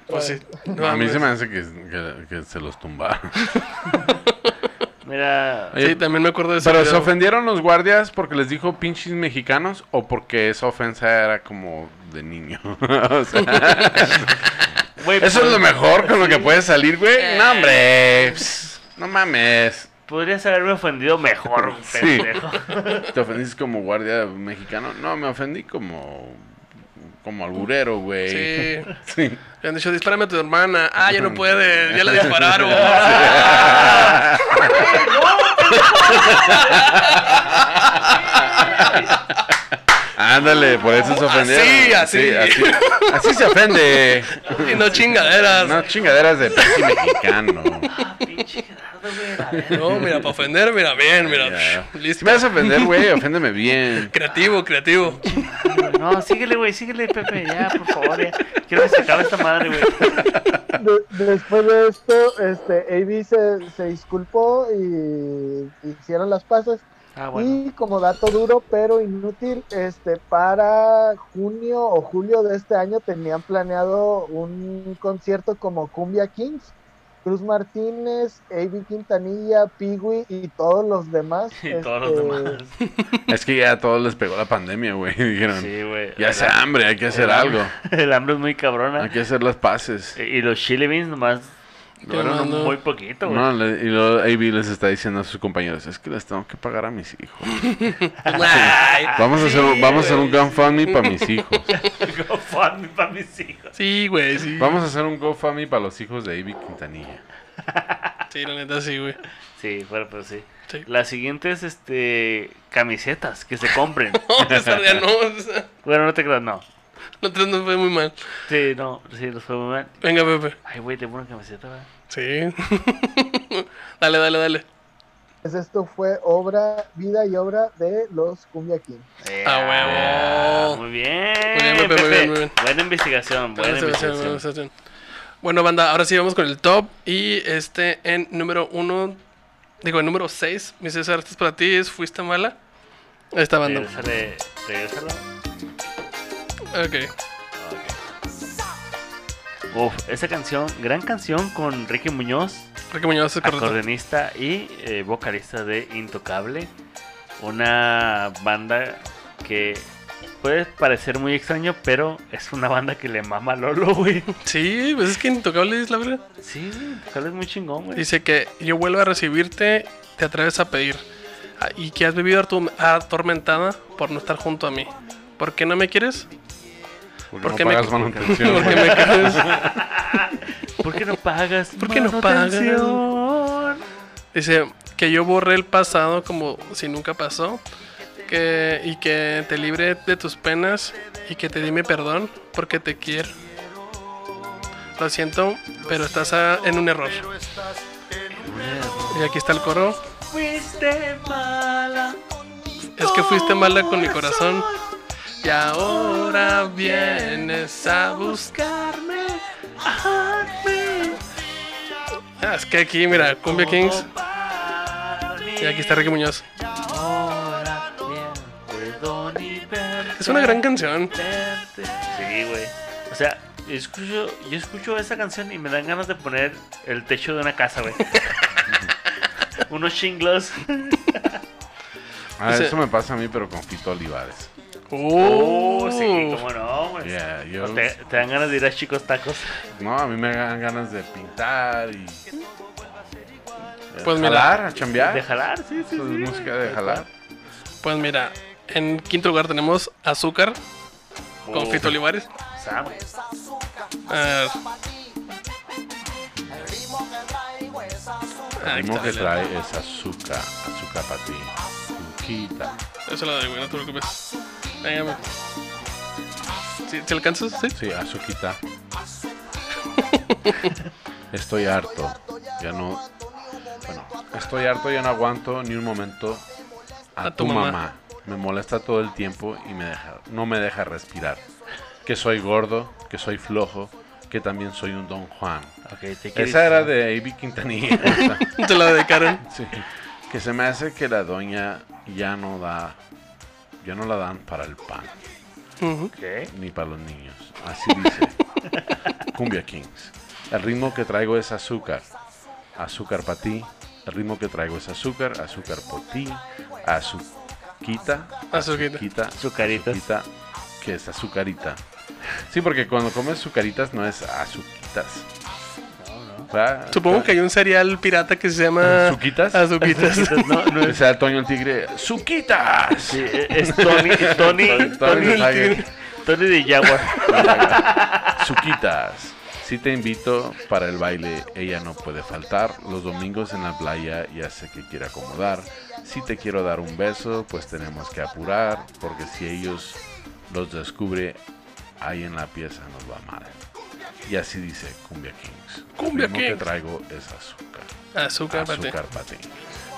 Pues sí. No a mí se me hace que, que- que se los tumbaron. mira, Oye, Sí, también me acuerdo de ese ¿Pero se ofendieron los guardias porque les dijo pinches mexicanos o porque esa ofensa era como de niño? O sea, eso es lo pod- mejor con lo que puede salir, güey. No, hombre. pss, No mames. Podrías haberme ofendido mejor, Sí. pendejo. ¿Te ofendiste como guardia mexicano? No, me ofendí como. Como alburero, güey. Sí. Sí. Le han dicho, dispárame a tu hermana. Ah, ya no puede, ya la dispararon. Ándale, por eso se ofendieron. Así, así. Sí, así, así se ofende. y no chingaderas. No chingaderas de pinche mexicano. Ah, pinche. No, mira, para ofender, mira, bien, mira. Listo. Si me vas a ofender, güey, oféndeme bien. Creativo, creativo. No, síguele, güey, síguele, Pepe, ya, por favor, ya. Quiero que se acabe esta madre, güey. De- después de esto, este, A.B. se, se disculpó y hicieron las paces Ah, bueno. Y como dato duro pero inútil, este para junio o julio de este año tenían planeado un concierto como Cumbia Kings, Cruz Martínez, A.B. Quintanilla, Pigui y todos los demás. Y todos los este, demás. Es que ya a todos les pegó la pandemia, güey. Dijeron, Sí, güey. ya hace ham- hambre, hay que hacer el algo. El hambre es muy cabrona. Hay que hacer las paces. Y los chili beans nomás duraron no, no. muy poquito, güey. No, le- y luego AB les está diciendo a sus compañeros, es que les tengo que pagar a mis hijos. Ay, Vamos a hacer, sí, vamos a hacer un GoFundMe para mis hijos. GoFundMe para mis hijos. Sí, güey, sí. Vamos a hacer un GoFundMe para los hijos de AB Quintanilla. Sí, la neta sí, güey. Sí, bueno, pues sí. Sí. Las siguientes, este, camisetas que se compren. No, no. Bueno, no te creas, no. La otra nos fue muy mal. Sí, no, sí, los fue muy mal. Venga, Pepe. Ay, güey, tengo una camiseta, güey. Sí. dale, dale, dale. pues esto fue obra, vida y obra de los Cumbia Kings. A huevo. Muy bien. Muy bien, Pepe, muy bien, muy bien. Buena investigación, buena Buena investigación. buena observación. Bueno, banda, ahora sí vamos con el top. Y este en número uno, digo, en número 6, mi César, este es para ti, es Fuiste Mala. Esta banda. Regrésale, regrésalo. Ok. Uf, esa canción, gran canción con Ricky Muñoz, Ricky Muñoz es acordeonista y eh, vocalista de Intocable. Una banda que puede parecer muy extraño, pero es una banda que le mama a Lolo, güey. Sí, pues es que Intocable es la verdad. Sí, Intocable es muy chingón, güey. Dice que yo vuelvo a recibirte, te atreves a pedir. Ah, Y que has vivido atorm- atormentada por no estar junto a mí. ¿Por qué no me quieres? ¿Por ¿Por qué me- pagas manutención? Me. ¿Por qué no pagas? ¿Por qué no pagas? Dice que yo borré el pasado como si nunca pasó. Que, y que te libre de tus penas y que te di mi perdón porque te quiero. Lo siento, pero estás en un error. Y aquí está el coro. Fuiste mala. Es que fuiste mala con mi corazón. Y ahora vienes a buscarme. Ah, es que aquí, mira, Cumbia Kings. Y aquí está Ricky Muñoz. Es una gran canción. Sí, güey. O sea, yo escucho, yo escucho esa canción y me dan ganas de poner el techo de una casa, güey. Unos chinglos. Ah, eso me pasa a mí, pero con Fito Olivares. Oh, sí, Uh, cómo no, güey. Yeah, yo- O te, te dan ganas de ir a chicos tacos. No, a mí me dan ganas de pintar y... Pues mira. jalar, a chambear. De jalar, sí, sí. Eso es sí, música de jalar. Pues mira, en quinto lugar tenemos Azúcar con Uh, Fito Olivares. Sam. A ver. Ahí El ritmo que trae es azúcar, azúcar para ti. Azuquita. Eso lo doy, güey, no te preocupes. Venga, güey. ¿Sí, ¿sí alcanzas? Sí. Sí, azuquita. Estoy harto. Ya no. Bueno, estoy harto, ya no aguanto ni un momento a, tu, mamá. Me molesta todo el tiempo y me deja, no me deja respirar. Que soy gordo, que soy flojo, que también soy un Don Juan. Ok, te Esa era de A.B. Quintanilla. Te la dedicaron. Sí. Que se me hace que la doña ya no da, ya no la dan para el pan. Ok. ni para los niños. Así dice Cumbia Kings. El ritmo que traigo es azúcar, azúcar para ti. El ritmo que traigo es azúcar, azúcar por ti, azuquita, Azuquita. Azucaritas. azuquita, que es azucarita. Sí, porque cuando comes azucaritas no es azuquitas. ¿Verdad? Supongo que hay un cereal pirata que se llama ¿Azuquitas? Azuquitas. No, no O es. sea, Toño el Tigre, ¡Zuquitas! Sí, es Tony, Tony, Tony Tony, the Tiger. Tony de Jaguar. Suquitas. Si te invito para el baile, ella no puede faltar. Los domingos en la playa ya sé que quiere acomodar. Si te quiero dar un beso, pues tenemos que apurar, porque si ellos los descubre, ahí en la pieza nos va mal. Y así dice Cumbia Kings. Cumbia el ritmo Kings. que traigo es azúcar. Azúcar. Azúcar ti.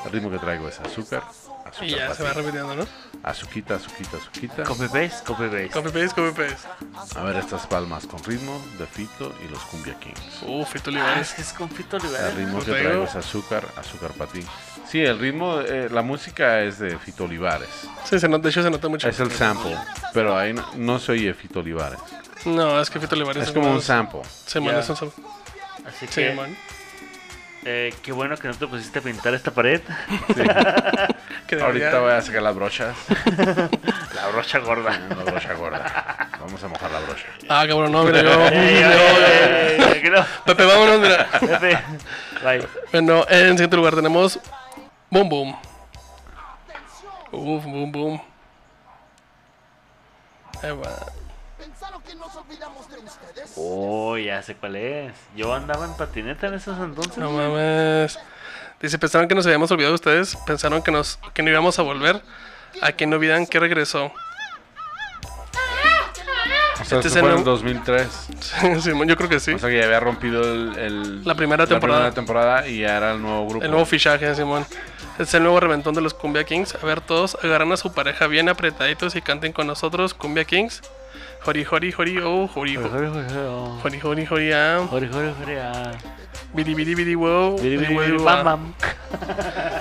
El ritmo que traigo es azúcar, azúcar Y ya para se va ti. repitiendo, ¿no? Azuquita, azuquita, azuquita. Copy paste, copy paste. Copy paste, copy paste. A ver estas palmas con ritmo de Fito y los Cumbia Kings. Uh, Fito Ah, Olivares. es que es con Fito El Olivares. ritmo que traigo digo. es azúcar, azúcar ti. Sí, el ritmo, eh, la música es de Fito Olivares. Sí, se nota, de hecho se nota mucho. Es el sample, pero ahí no, no se oye Fito Olivares. No, es que Fito Olivares Es como un sample. Se man, Ya. es un sam- Así Sí, que, man. eh, qué bueno que no te pusiste a pintar esta pared. Que Ahorita voy a sacar las brochas. La brocha gorda. La brocha gorda. Vamos a mojar la brocha. Ah, cabrón, no, mira, yo. Ey, yo- ey, no. Pepe, vámonos, mira. Pepe, bye. Bueno, en siguiente lugar tenemos Boom Boom. Uf, Boom Boom. Ahí va. Pensaron que nos olvidamos de ustedes. Oh, ya sé cuál es. Yo andaba en patineta en esos entonces. No mames. Dice, pensaron que nos habíamos olvidado de ustedes. Pensaron que, nos, que no íbamos a volver. A que no olvidan que regresó. O sea, Este fue en el nuevo- 2003. Simón, yo creo que sí. O sea que ya había rompido el, el- La primera temporada. primera temporada y ya era el nuevo grupo. El nuevo fichaje, Simón. Es el nuevo reventón de los Cumbia Kings. A ver, todos agarran a su pareja bien apretaditos y canten con nosotros, Cumbia Kings. Jori, jori, jori, oh, jori, Jori, jori, jori, jori, oh. jori, jori, jori, ah. Jori, jori, jori, ah. Bidi, bidi, bidi, wow. Biri, biri, bidi, biri, bidi, bam, wow. bam.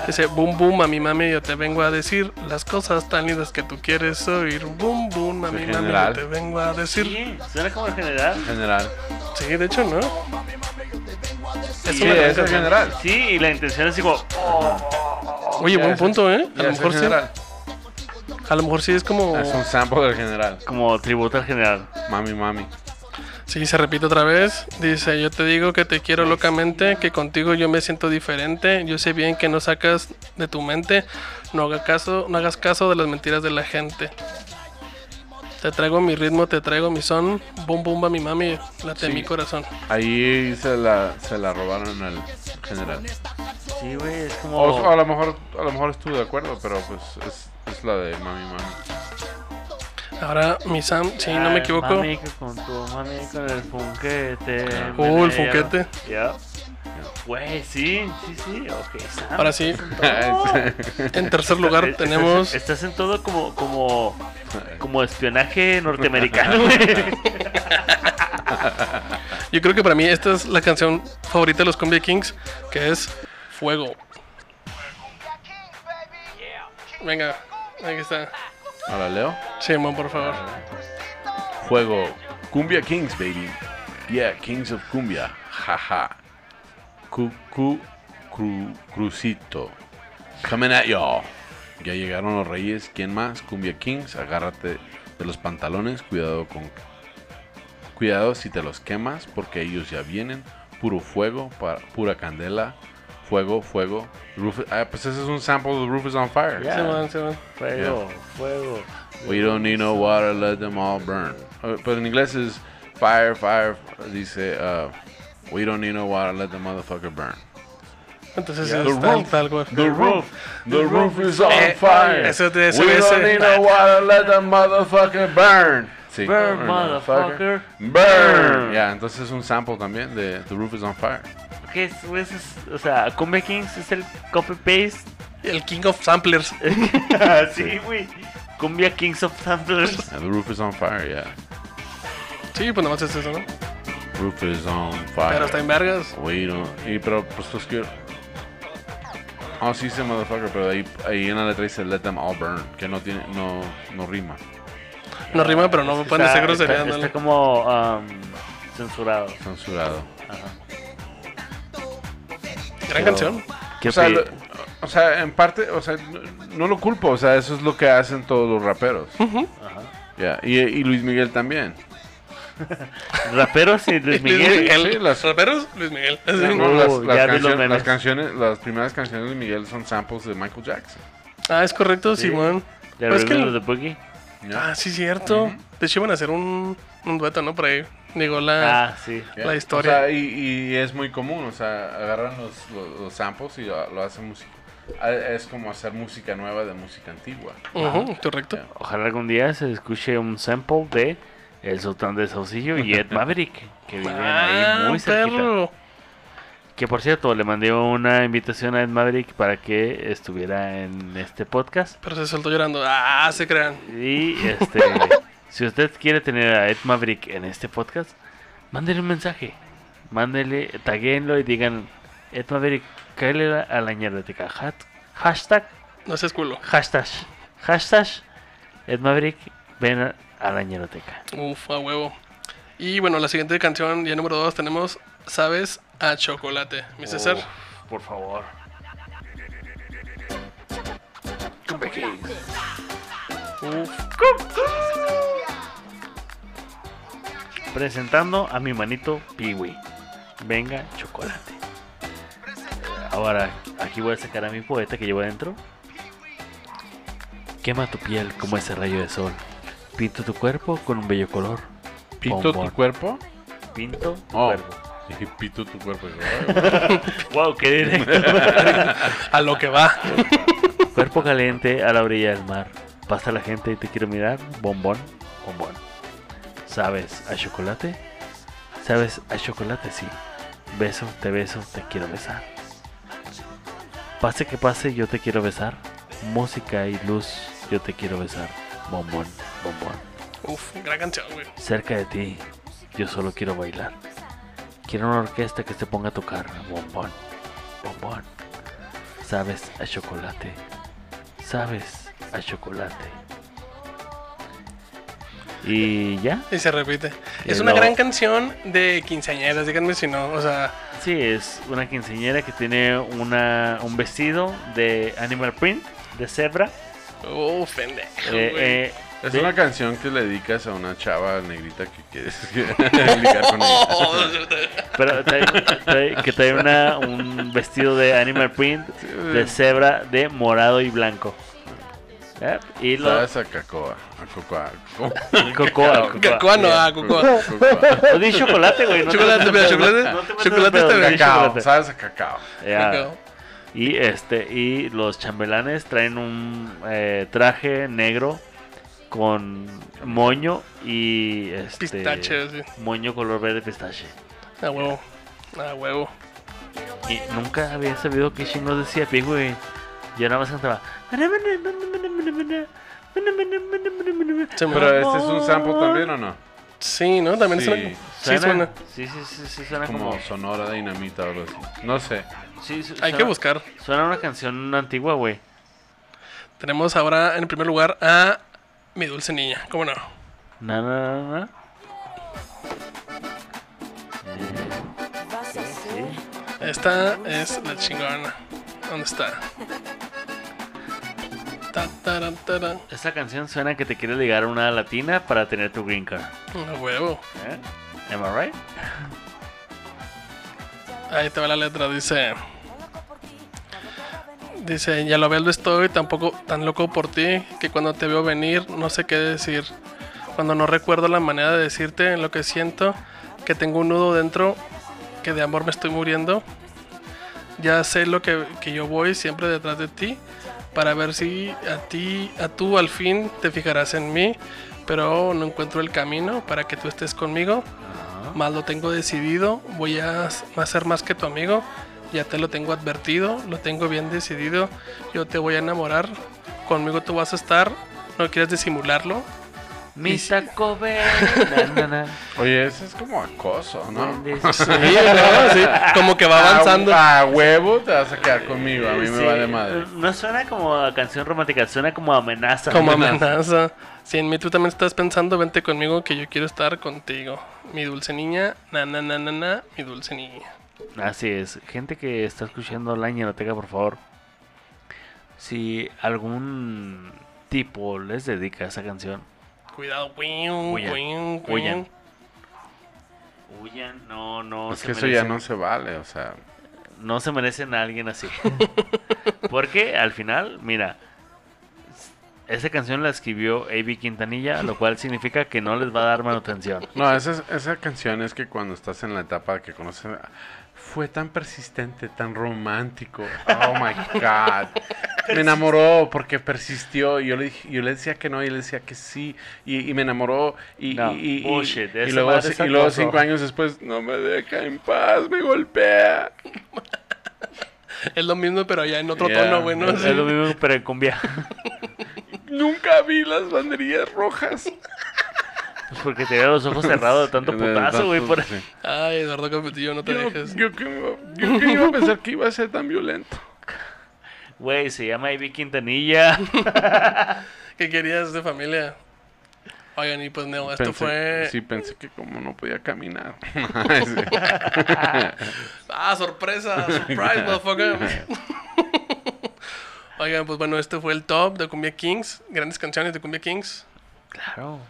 Dice, boom, boom, mami, mami, yo te vengo a decir las cosas tan lindas que tú quieres oír. Boom, boom, mami, mami, yo te vengo a decir. Sí, suena como el general. general. Sí, de hecho, ¿no? Es Sí, una es el general. Sí, y la intención es como. Oye, Ya, buen es- punto, ¿eh? A lo mejor sí. A lo mejor sí es como. Es un sample del general. Como tributo al general. Mami, mami. Sí, se repite otra vez. Dice, yo te digo que te quiero locamente, que contigo yo me siento diferente. Yo sé bien que no sacas de tu mente. No, haga caso, no hagas caso de las mentiras de la gente. Te traigo mi ritmo, te traigo mi son. Boom, boom, mi mami, late Sí. mi corazón. Ahí se la, se la robaron al general. Sí, güey, es como. O, a lo mejor a lo mejor estuve de acuerdo, pero pues es, es la de mami, mami. Ahora, mi Sam, si no me Ay, equivoco. Mami, con tu mami, con el funquete. Uh, el funquete. Ya. Güey, sí, sí, sí. Ok, Sam. Ahora sí, en tercer lugar Estás- tenemos. Estás en todo como, como, como espionaje norteamericano, güey. Yo creo que para mí esta es la canción favorita de los Cumbia Kings, que es Fuego. Venga, aquí está. Ahora leo. Simón, por favor. Juego. Cumbia Kings, baby. Yeah, Kings of Cumbia. Jaja. Cu, cu, cru, crucito. Coming at y'all. Ya llegaron los reyes. ¿Quién más? Cumbia Kings. Agárrate de los pantalones. Cuidado con. Cuidado si te los quemas. Porque ellos ya vienen. Puro fuego. Para, pura candela. Fuego, fuego. Roof, ah, pues ese es un sample de the Roof is on Fire. Ya. Simón, Simón. Fuego, fuego. We don't need no water, let them all burn. Uh, Pero en inglés es fire, fire. Dice, uh, we don't need no water, let the motherfucker burn. Entonces The es tal, roof. tal cual. The roof, the roof is on Eh, fire. eso te- eso we ese- don't need no water, let the motherfucker burn. Sí. Burn, motherfucker. Burn. Burn. Ya, entonces es un sample también de The Roof is on Fire. ¿Qué es, güey? Eso es- o sea, Cumbia Kings es el copy paste. El King of Samplers. sí, güey. Cumbia Kings of Samplers. Yeah, the Roof is on Fire, yeah. Sí, pues nomás es eso, ¿no? Roof is on fire. Pero está en vergas. We don't. Y pero pues pues que. Oh, sí dice motherfucker, pero ahí, ahí en la letra dice let them all burn, que no tiene, no, no rima. No rima, pero no me pueden decir grosería. está, está como um, censurado. Censurado. Gran canción. ¿Qué O sea, lo- o sea, en parte, o sea, no, no lo culpo, o sea, eso es lo que hacen todos los raperos. Ajá. Ya, y, y Luis Miguel también. Raperos y Luis Luis Miguel. Miguel. sí, las- ¿Raperos? Luis Miguel. No, Sí. no, las, Uh, las canciones, las canciones, las primeras canciones de Luis Miguel son samples de Michael Jackson. Ah, es correcto, Sí. Simón. Ya es que los de Boogie. Ah, sí, cierto. De hecho, iban a hacer un, un dueto, ¿no? Por ahí. Digo, la. Ah, sí. La historia. O sea, y, y es muy común, o sea, agarran los, los, los samples y lo, lo hacen música. Ah, Es como hacer música nueva de música antigua. Ujú, correcto. Ojalá algún día se escuche un sample de El Sultán de Saucillo y Ed Maverick, que viven Ah, ahí muy cerquita. perro. Que por cierto, le mandé una invitación a Ed Maverick para que estuviera en este podcast. Pero se soltó llorando. Ah, se crean. Y este, si usted quiere tener a Ed Maverick en este podcast, mándele un mensaje. Mándele, taguenlo y digan, Ed Maverick, cáele a la ñerdoteca. Hat- Hashtag, No seas culo. hashtag, hashtag, Ed Maverick, ven a, a la ñeroteca. Uf, a huevo. Y bueno, la siguiente canción, ya número dos, tenemos Sabes a Chocolate. Mi César. Oh, por favor. Uf. Presentando a mi manito Piwi. Venga, chocolate. Ahora, aquí voy a sacar a mi poeta que llevo adentro. Quema tu piel como ese rayo de sol. Pinto tu cuerpo con un bello color. ¿Pito Bombón. tu cuerpo? Pinto tu Oh. cuerpo. Dije, pito tu cuerpo. Wow, qué directo. A lo que va. cuerpo caliente a la orilla del mar. Pasa la gente y te quiero mirar. Bombón, bombón. ¿Sabes a chocolate? ¿Sabes a chocolate? Sí. Beso, te beso, te quiero besar. Pase que pase, yo te quiero besar. Música y luz, yo te quiero besar. Bombón, bombón. Uf, gran canción, güey. Cerca de ti, yo solo quiero bailar. Quiero una orquesta que se ponga a tocar. Bombón, bombón. Sabes a chocolate. Sabes a chocolate. Y ya. Y se repite. Es una gran canción de quinceañeras, díganme si no. O sea, Sí, es una quinceañera que tiene una, un vestido de animal print, de cebra. uf, pendejo. eh, eh, Es una canción que le dedicas a una chava negrita que quieres ligar con ella. Pero trae- trae- que trae una, un vestido de animal print, de cebra, de morado y blanco. Y lo, ¿Sabes a Cacoa? A Cocoa. Cocoa, cocoa. No, ah, cocoa. No di chocolate, güey. no Chocolate, mira, chocolate. no te metas Chocolate está bien. Cacao. ¿Sabes a cacao? Ya. Cacao. Y este y los chambelanes traen un eh, traje negro con moño y este Pistache, sí. moño color verde pistache. A huevo. A huevo. Y nunca había sabido qué chingos decía Pi, güey. Yo nada más cantaba. Pero este es un sample también o no? Sí, ¿no? También Sí. suena. Sí, suena. Sí, sí, sí, sí, suena Como como. sonora dinamita o algo así. No sé. sí, su- Hay que buscar. Suena una canción antigua, güey. Tenemos ahora en primer lugar a Mi Dulce Niña. ¿Cómo no? Na, na, na, na. Esta es la chingona. ¿Dónde está? Ta. Esta canción suena que te quiere ligar a una latina para tener tu green card. A huevo. ¿Eh? Am I right? Ahí te va la letra, dice. Dice, ya lo ves, lo estoy, tampoco tan loco por ti, que cuando te veo venir no sé qué decir. Cuando no recuerdo la manera de decirte lo que siento, que tengo un nudo dentro, que de amor me estoy muriendo. Ya sé lo que, que yo voy siempre detrás de ti, para ver si a ti, a tú al fin te fijarás en mí, pero no encuentro el camino para que tú estés conmigo. Más lo tengo decidido, voy a a ser más que tu amigo. Ya te lo tengo advertido, lo tengo bien decidido. Yo te voy a enamorar, conmigo tú vas a estar. No quieres disimularlo. Mi. Taco. Oye, ese es como acoso, ¿no? Sí, ¿no? Sí, como que va avanzando. A, a huevo te vas a quedar conmigo. A mí me Sí, va de madre. No suena como a canción romántica, suena como amenaza. Como amenaza. Si en mí tú también estás pensando, vente conmigo que yo quiero estar contigo. Mi dulce niña, na na na na na, mi dulce niña. Así es. Gente que está escuchando la ñeroteca, por favor. Si algún tipo les dedica esa canción, Cuidado, Huyan, huyan. huyan, no, no Es se que eso ya merecen- no se vale, o sea. no se merecen a alguien así. Porque al final, mira, esa canción la escribió A.B. Quintanilla, lo cual significa que no les va a dar manutención. No, esa, es- esa canción es que cuando estás en la etapa que conoces. Fue tan persistente, tan romántico. Oh my God. Me enamoró porque persistió. Y yo le, dije- yo le decía que no y él decía que sí. Y, y me enamoró. Y, No, y, y- bullshit, y esa luego, y luego cinco años después, no me deja en paz, me golpea. Es lo mismo, pero allá en otro Yeah. tono, güey, ¿no? Es Sí. lo mismo, pero en cumbia. Nunca vi las banderillas rojas. Pues porque tenía los ojos cerrados de tanto putazo, güey. Por... Sí. Ay, Eduardo Capetillo, no te Yo, dejes. yo que yo que iba a pensar que iba a ser tan violento. Güey, se llama Ivy Quintanilla. ¿Qué querías de familia? Oigan, y pues Neo, esto Pensé- fue... Sí, pensé que como no podía caminar. Ah, sorpresa, surprise, motherfucker. Oigan, pues bueno, este fue el top de Cumbia Kings, grandes canciones de Cumbia Kings. Claro.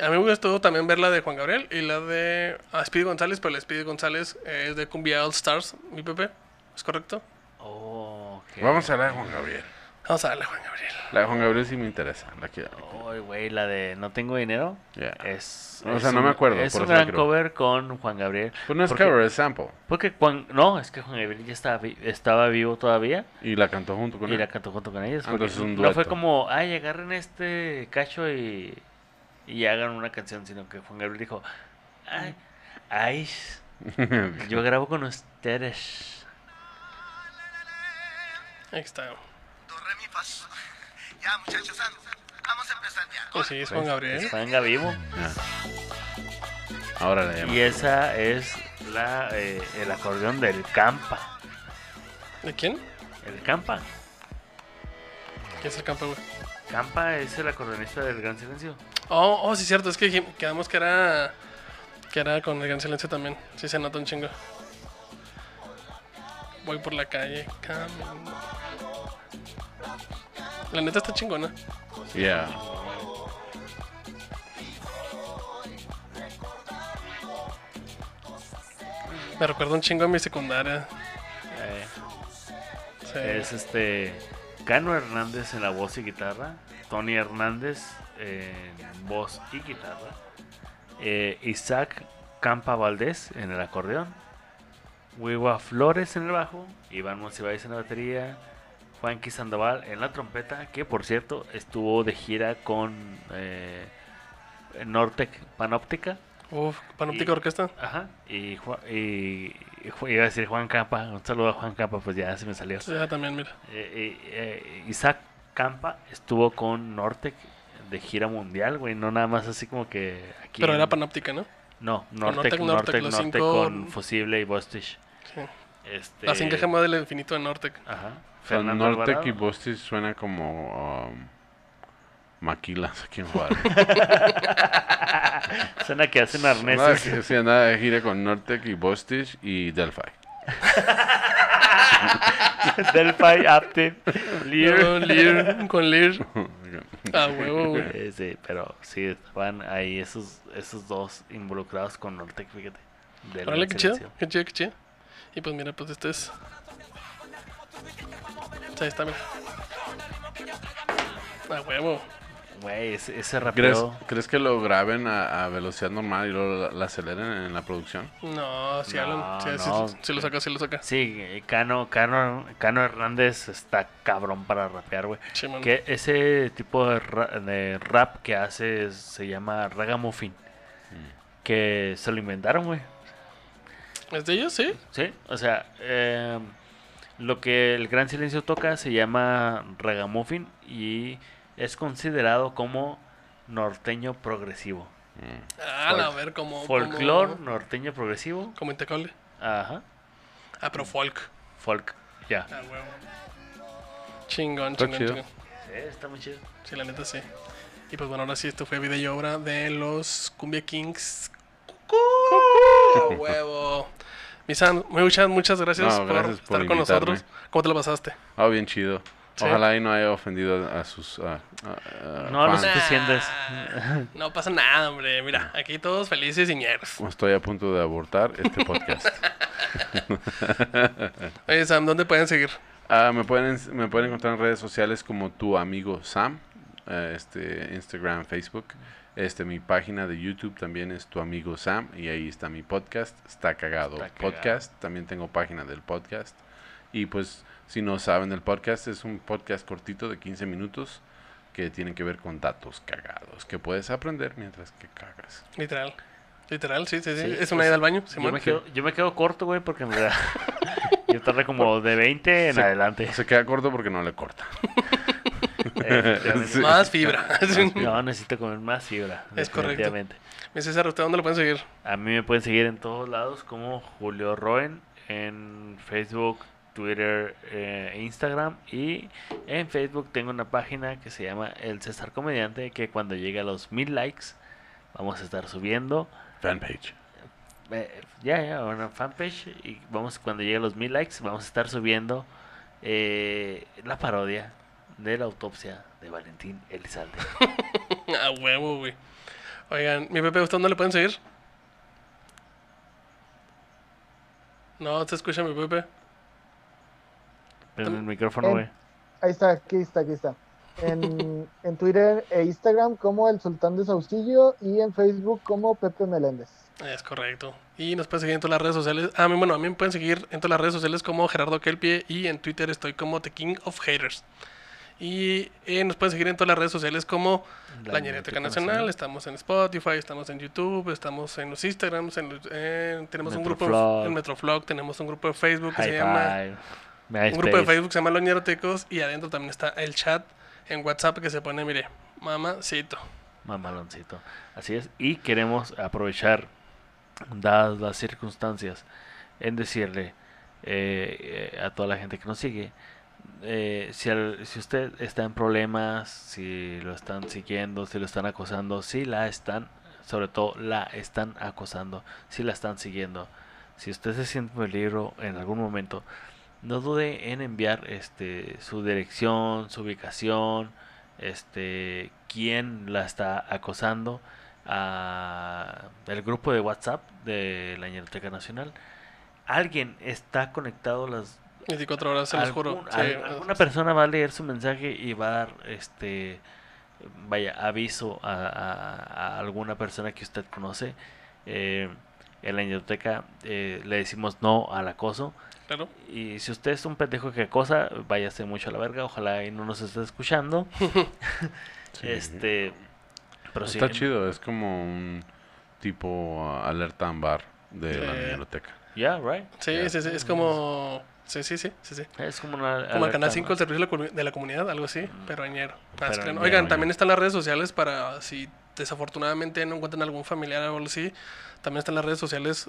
A mí me gustó también ver la de Juan Gabriel y la de ah, Speedy González, pero la de Speedy González es de Cumbia All Stars, mi Pepe. ¿Es correcto? Oh, ok. Vamos a la de Juan Gabriel. Vamos a darle a Juan Gabriel. La de Juan Gabriel sí me interesa. La quiero. Ay, güey, la de No tengo dinero. Ya. Es, O es sea, no un- me acuerdo, Es por un gran cover con Juan Gabriel. Pues no es Porque- cover, es sample. Porque Juan. No, es que Juan Gabriel ya estaba, estaba vivo todavía. Y la cantó junto con Y él. la cantó junto con ellos. Ah, entonces es un no fue dueto. como, ay, agarren este cacho y, y hagan una canción, sino que Juan Gabriel dijo, ay, ay, yo grabo con ustedes. Ahí está. Ya, muchachos, vamos. A empezar ya. Pues sí, es Juan Gabriel. Venga vivo. Ahora la llamo. Y esa es la, eh, el acordeón del Campa. ¿De quién? El Campa. ¿Quién es el güey? Campa es el acordeonista del Gran Silencio. Oh, oh, sí, cierto. Es que quedamos que era. Que era con el gran silencio también. Sí, se nota un chingo. Voy por la calle, camino. La neta está chingona. Yeah. Me recuerda un chingo a mi secundaria. Eh, Sí. es este Cano Hernández en la voz y guitarra, Tony Hernández en voz y guitarra, eh, Isaac Campa Valdés en el acordeón, Huiwa Flores en el bajo, Iván Monsiváis en la batería, Juanqui Sandoval en la trompeta, que por cierto estuvo de gira con eh, Nortec Panóptica. Uf, Panóptica Y- Orquesta. Ajá, y, iba a decir Juan Campa, un saludo a Juan Campa, pues ya se me salió. Ya también, mira. Eh, eh, Isaac Campa estuvo con Nortec de gira mundial, güey, no nada más así como que aquí. Pero en- era Panóptica, ¿no? No, Nortec, Nortec, Nortec, Nortec, cinco- con Fusible y Bostich. Sí. Este, La 5 gema del infinito de Nortec. Ajá. O sea, Fernando Nortec Alvarado. y Bostis suena como um, maquilas aquí en Juárez. Suena que hacen arneses. que- sí, andaba de gira con Nortec y Bostich y Delphi. Delphi, Apte, Lear. No, Lear, con Lear. Ah, huevo, güey. Sí, pero sí, estaban ahí esos, esos dos involucrados con Nortec, fíjate. Órale, qué chido, qué chido, qué chido. Y pues mira, pues este es. Ahí está, mira. Ah, huevo. Güey, ese, ese ¿Crees, rapeo. crees que lo graben a, a velocidad normal y luego la, la aceleren en la producción? No, si No, Alan, no. lo saca, sí lo saca. Sí, Cano, Cano, Cano Hernández está cabrón para rapear, güey. Sí. Que ese tipo de, ra- de rap que hace se llama ragamuffin. Que se lo inventaron, güey. ¿Es de ellos? Sí. Sí, o sea, eh, lo que el Gran Silencio toca se llama ragamuffin y es considerado como norteño progresivo. Ah, no, a ver, como. Folclor Como, norteño progresivo. como Intecable. Ajá. Ah, pero folk. Folk. Ya. Ah, huevo. Chingón, Está chingón, chido. Sí, está muy chido. Sí, la neta sí. Y pues bueno, ahora sí, esto fue video y obra de los Cumbia Kings. ¡Cucú! ¡A huevo! Misan, muchas, muchas gracias, No, por gracias por estar con nosotros. ¿Cómo te lo pasaste? Ah, bien chido. Sí. Ojalá y no haya ofendido a sus a No, fans. suficientes. No pasa nada, hombre. Mira, aquí todos felices y ñeros. Estoy a punto de abortar este podcast. Oye, Sam, ¿dónde pueden seguir? Ah, me, pueden, me pueden encontrar en redes sociales como tu amigo Sam, eh, este, Instagram, Facebook. Este, mi página de YouTube también es tu amigo Sam y ahí está mi podcast, está cagado, Está cagado. podcast. También tengo página del podcast. Y pues, si no saben, el podcast es un podcast cortito de 15 minutos que tienen que ver con datos cagados que puedes aprender mientras que cagas. Literal. Literal, sí, sí, sí. Sí, es una ida al baño, Yo me, quedo, yo me quedo corto, güey, porque en verdad Yo tarda como de 20 en Se- adelante. Se queda corto porque no le corta. Sí. Más fibra. No, necesito comer más fibra. Es correcto. Mi César, ¿usted dónde lo pueden seguir? A mí me pueden seguir en todos lados como Julio Roen en Facebook, Twitter, eh, Instagram y en Facebook tengo una página que se llama El César Comediante que cuando llegue a los mil likes vamos a estar subiendo Fanpage. eh, ya ya una fanpage y vamos cuando llegue a los mil likes vamos a estar subiendo eh, la parodia de la autopsia de Valentín Elizalde. A huevo, güey. Oigan, mi Pepe, ¿usted dónde le pueden seguir? No, ¿se escucha mi Pepe? Prende el micrófono, En- güey. Ahí está, aquí está, aquí está. En, en Twitter e Instagram como el Sultán de Saucillo y en Facebook como Pepe Meléndez. Es correcto. Y nos pueden seguir en todas las redes sociales. Ah, bueno, a mí me pueden seguir en todas las redes sociales como Gerardo Kelpie y en Twitter estoy como The King of Haters. Y eh, nos pueden seguir en todas las redes sociales como La Ñeroteca Nacional. Estamos en Spotify, estamos en YouTube, estamos en los Instagrams, en los- eh, tenemos un grupo en Metroflog, tenemos un grupo de Facebook que High se llama five. Un grupo de. Facebook que se llama Los Ñerotecos y adentro también está el chat en WhatsApp que se pone, mire, mamacito. Mamaloncito. Así es. Y queremos aprovechar, dadas las circunstancias, en decirle eh, eh, a toda la gente que nos sigue, eh, si, al- si usted está en problemas, si lo están siguiendo, si lo están acosando, si la están, sobre todo la están acosando, si la están siguiendo, si usted se siente en peligro en algún momento, no dude en enviar este su dirección, su ubicación, este quién la está acosando a el grupo de WhatsApp de la Ñeroteca Nacional. Alguien está conectado las 24 horas, se los juro. Sí, alguna persona va a leer su mensaje y va a dar este vaya aviso a, a- a alguna persona que usted conoce Eh, en la biblioteca eh, le decimos no al acoso claro. y si usted es un pendejo que acosa váyase mucho a la verga ojalá y no nos esté escuchando Sí. este pero sí, Está chido, es como un tipo uh, alerta ambar de la biblioteca. yeah right Sí, sí, sí, es como... Sí, sí, sí, sí, sí. es como una Como el Canal alerta, 5 ¿no? el servicio de la comunidad, algo así, pero añero. Ah, Pero añero, Oigan, añero. también están las redes sociales para si desafortunadamente no encuentran algún familiar o algo así. También están las redes sociales.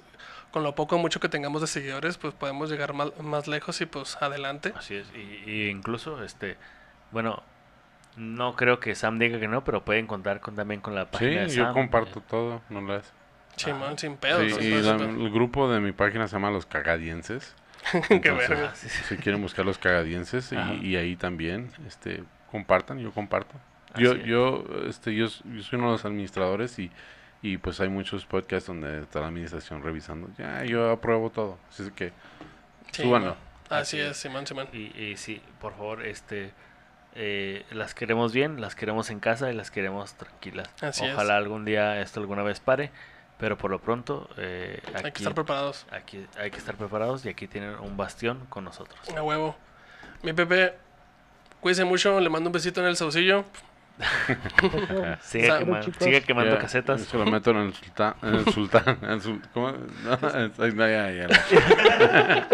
Con lo poco o mucho que tengamos de seguidores, pues podemos llegar más, más lejos y pues adelante. Así es, y, y incluso, este, bueno, no creo que Sam diga que no, pero pueden contar con, también con la Sí, página de yo Sam. comparto todo, no las. Chimón, sin pedos. Sí, sin y pedos, la- sin pedos. el grupo de mi página se llama Los Cagadienses. Qué Entonces, verga. Ah, sí, sí. Si quieren buscar Los Cagadienses y, y ahí también, este, compartan, yo comparto. Así Yo, es. yo, este, yo, yo soy uno de los administradores y, y pues hay muchos podcasts donde está la administración revisando. Ya, yo apruebo todo. Así es que súbanlo. Así Así es, Simón, Simón. Y, y sí, por favor, este, eh, las queremos bien, las queremos en casa y las queremos tranquilas. Así es. Ojalá algún día esto alguna vez pare, pero por lo pronto eh, Hay que aquí, estar preparados. aquí hay que estar preparados y aquí tienen un bastión con nosotros. A huevo. Mi Pepe, cuídense mucho. Le mando un besito en el saucillo. Sigue, Sa- quema- chicos. sigue quemando Ya, casetas. Se lo meto en el sultán. En el sultán. en el sul- ¿Cómo? No, no, ya, ya, ya.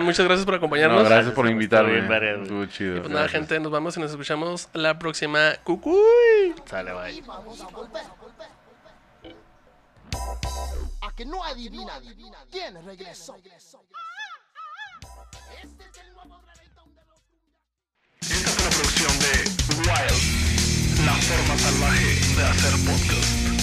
Muchas gracias por No, acompañarnos. gracias por Estuvo invitarme. Estuvo chido. Pues nada, gracias. gente, nos vamos y nos escuchamos la próxima. ¡Cucuy! Sale, bye. Vamos a volver. A que no adivinan quién regresó. Producción de Wild, la forma salvaje de hacer podcast.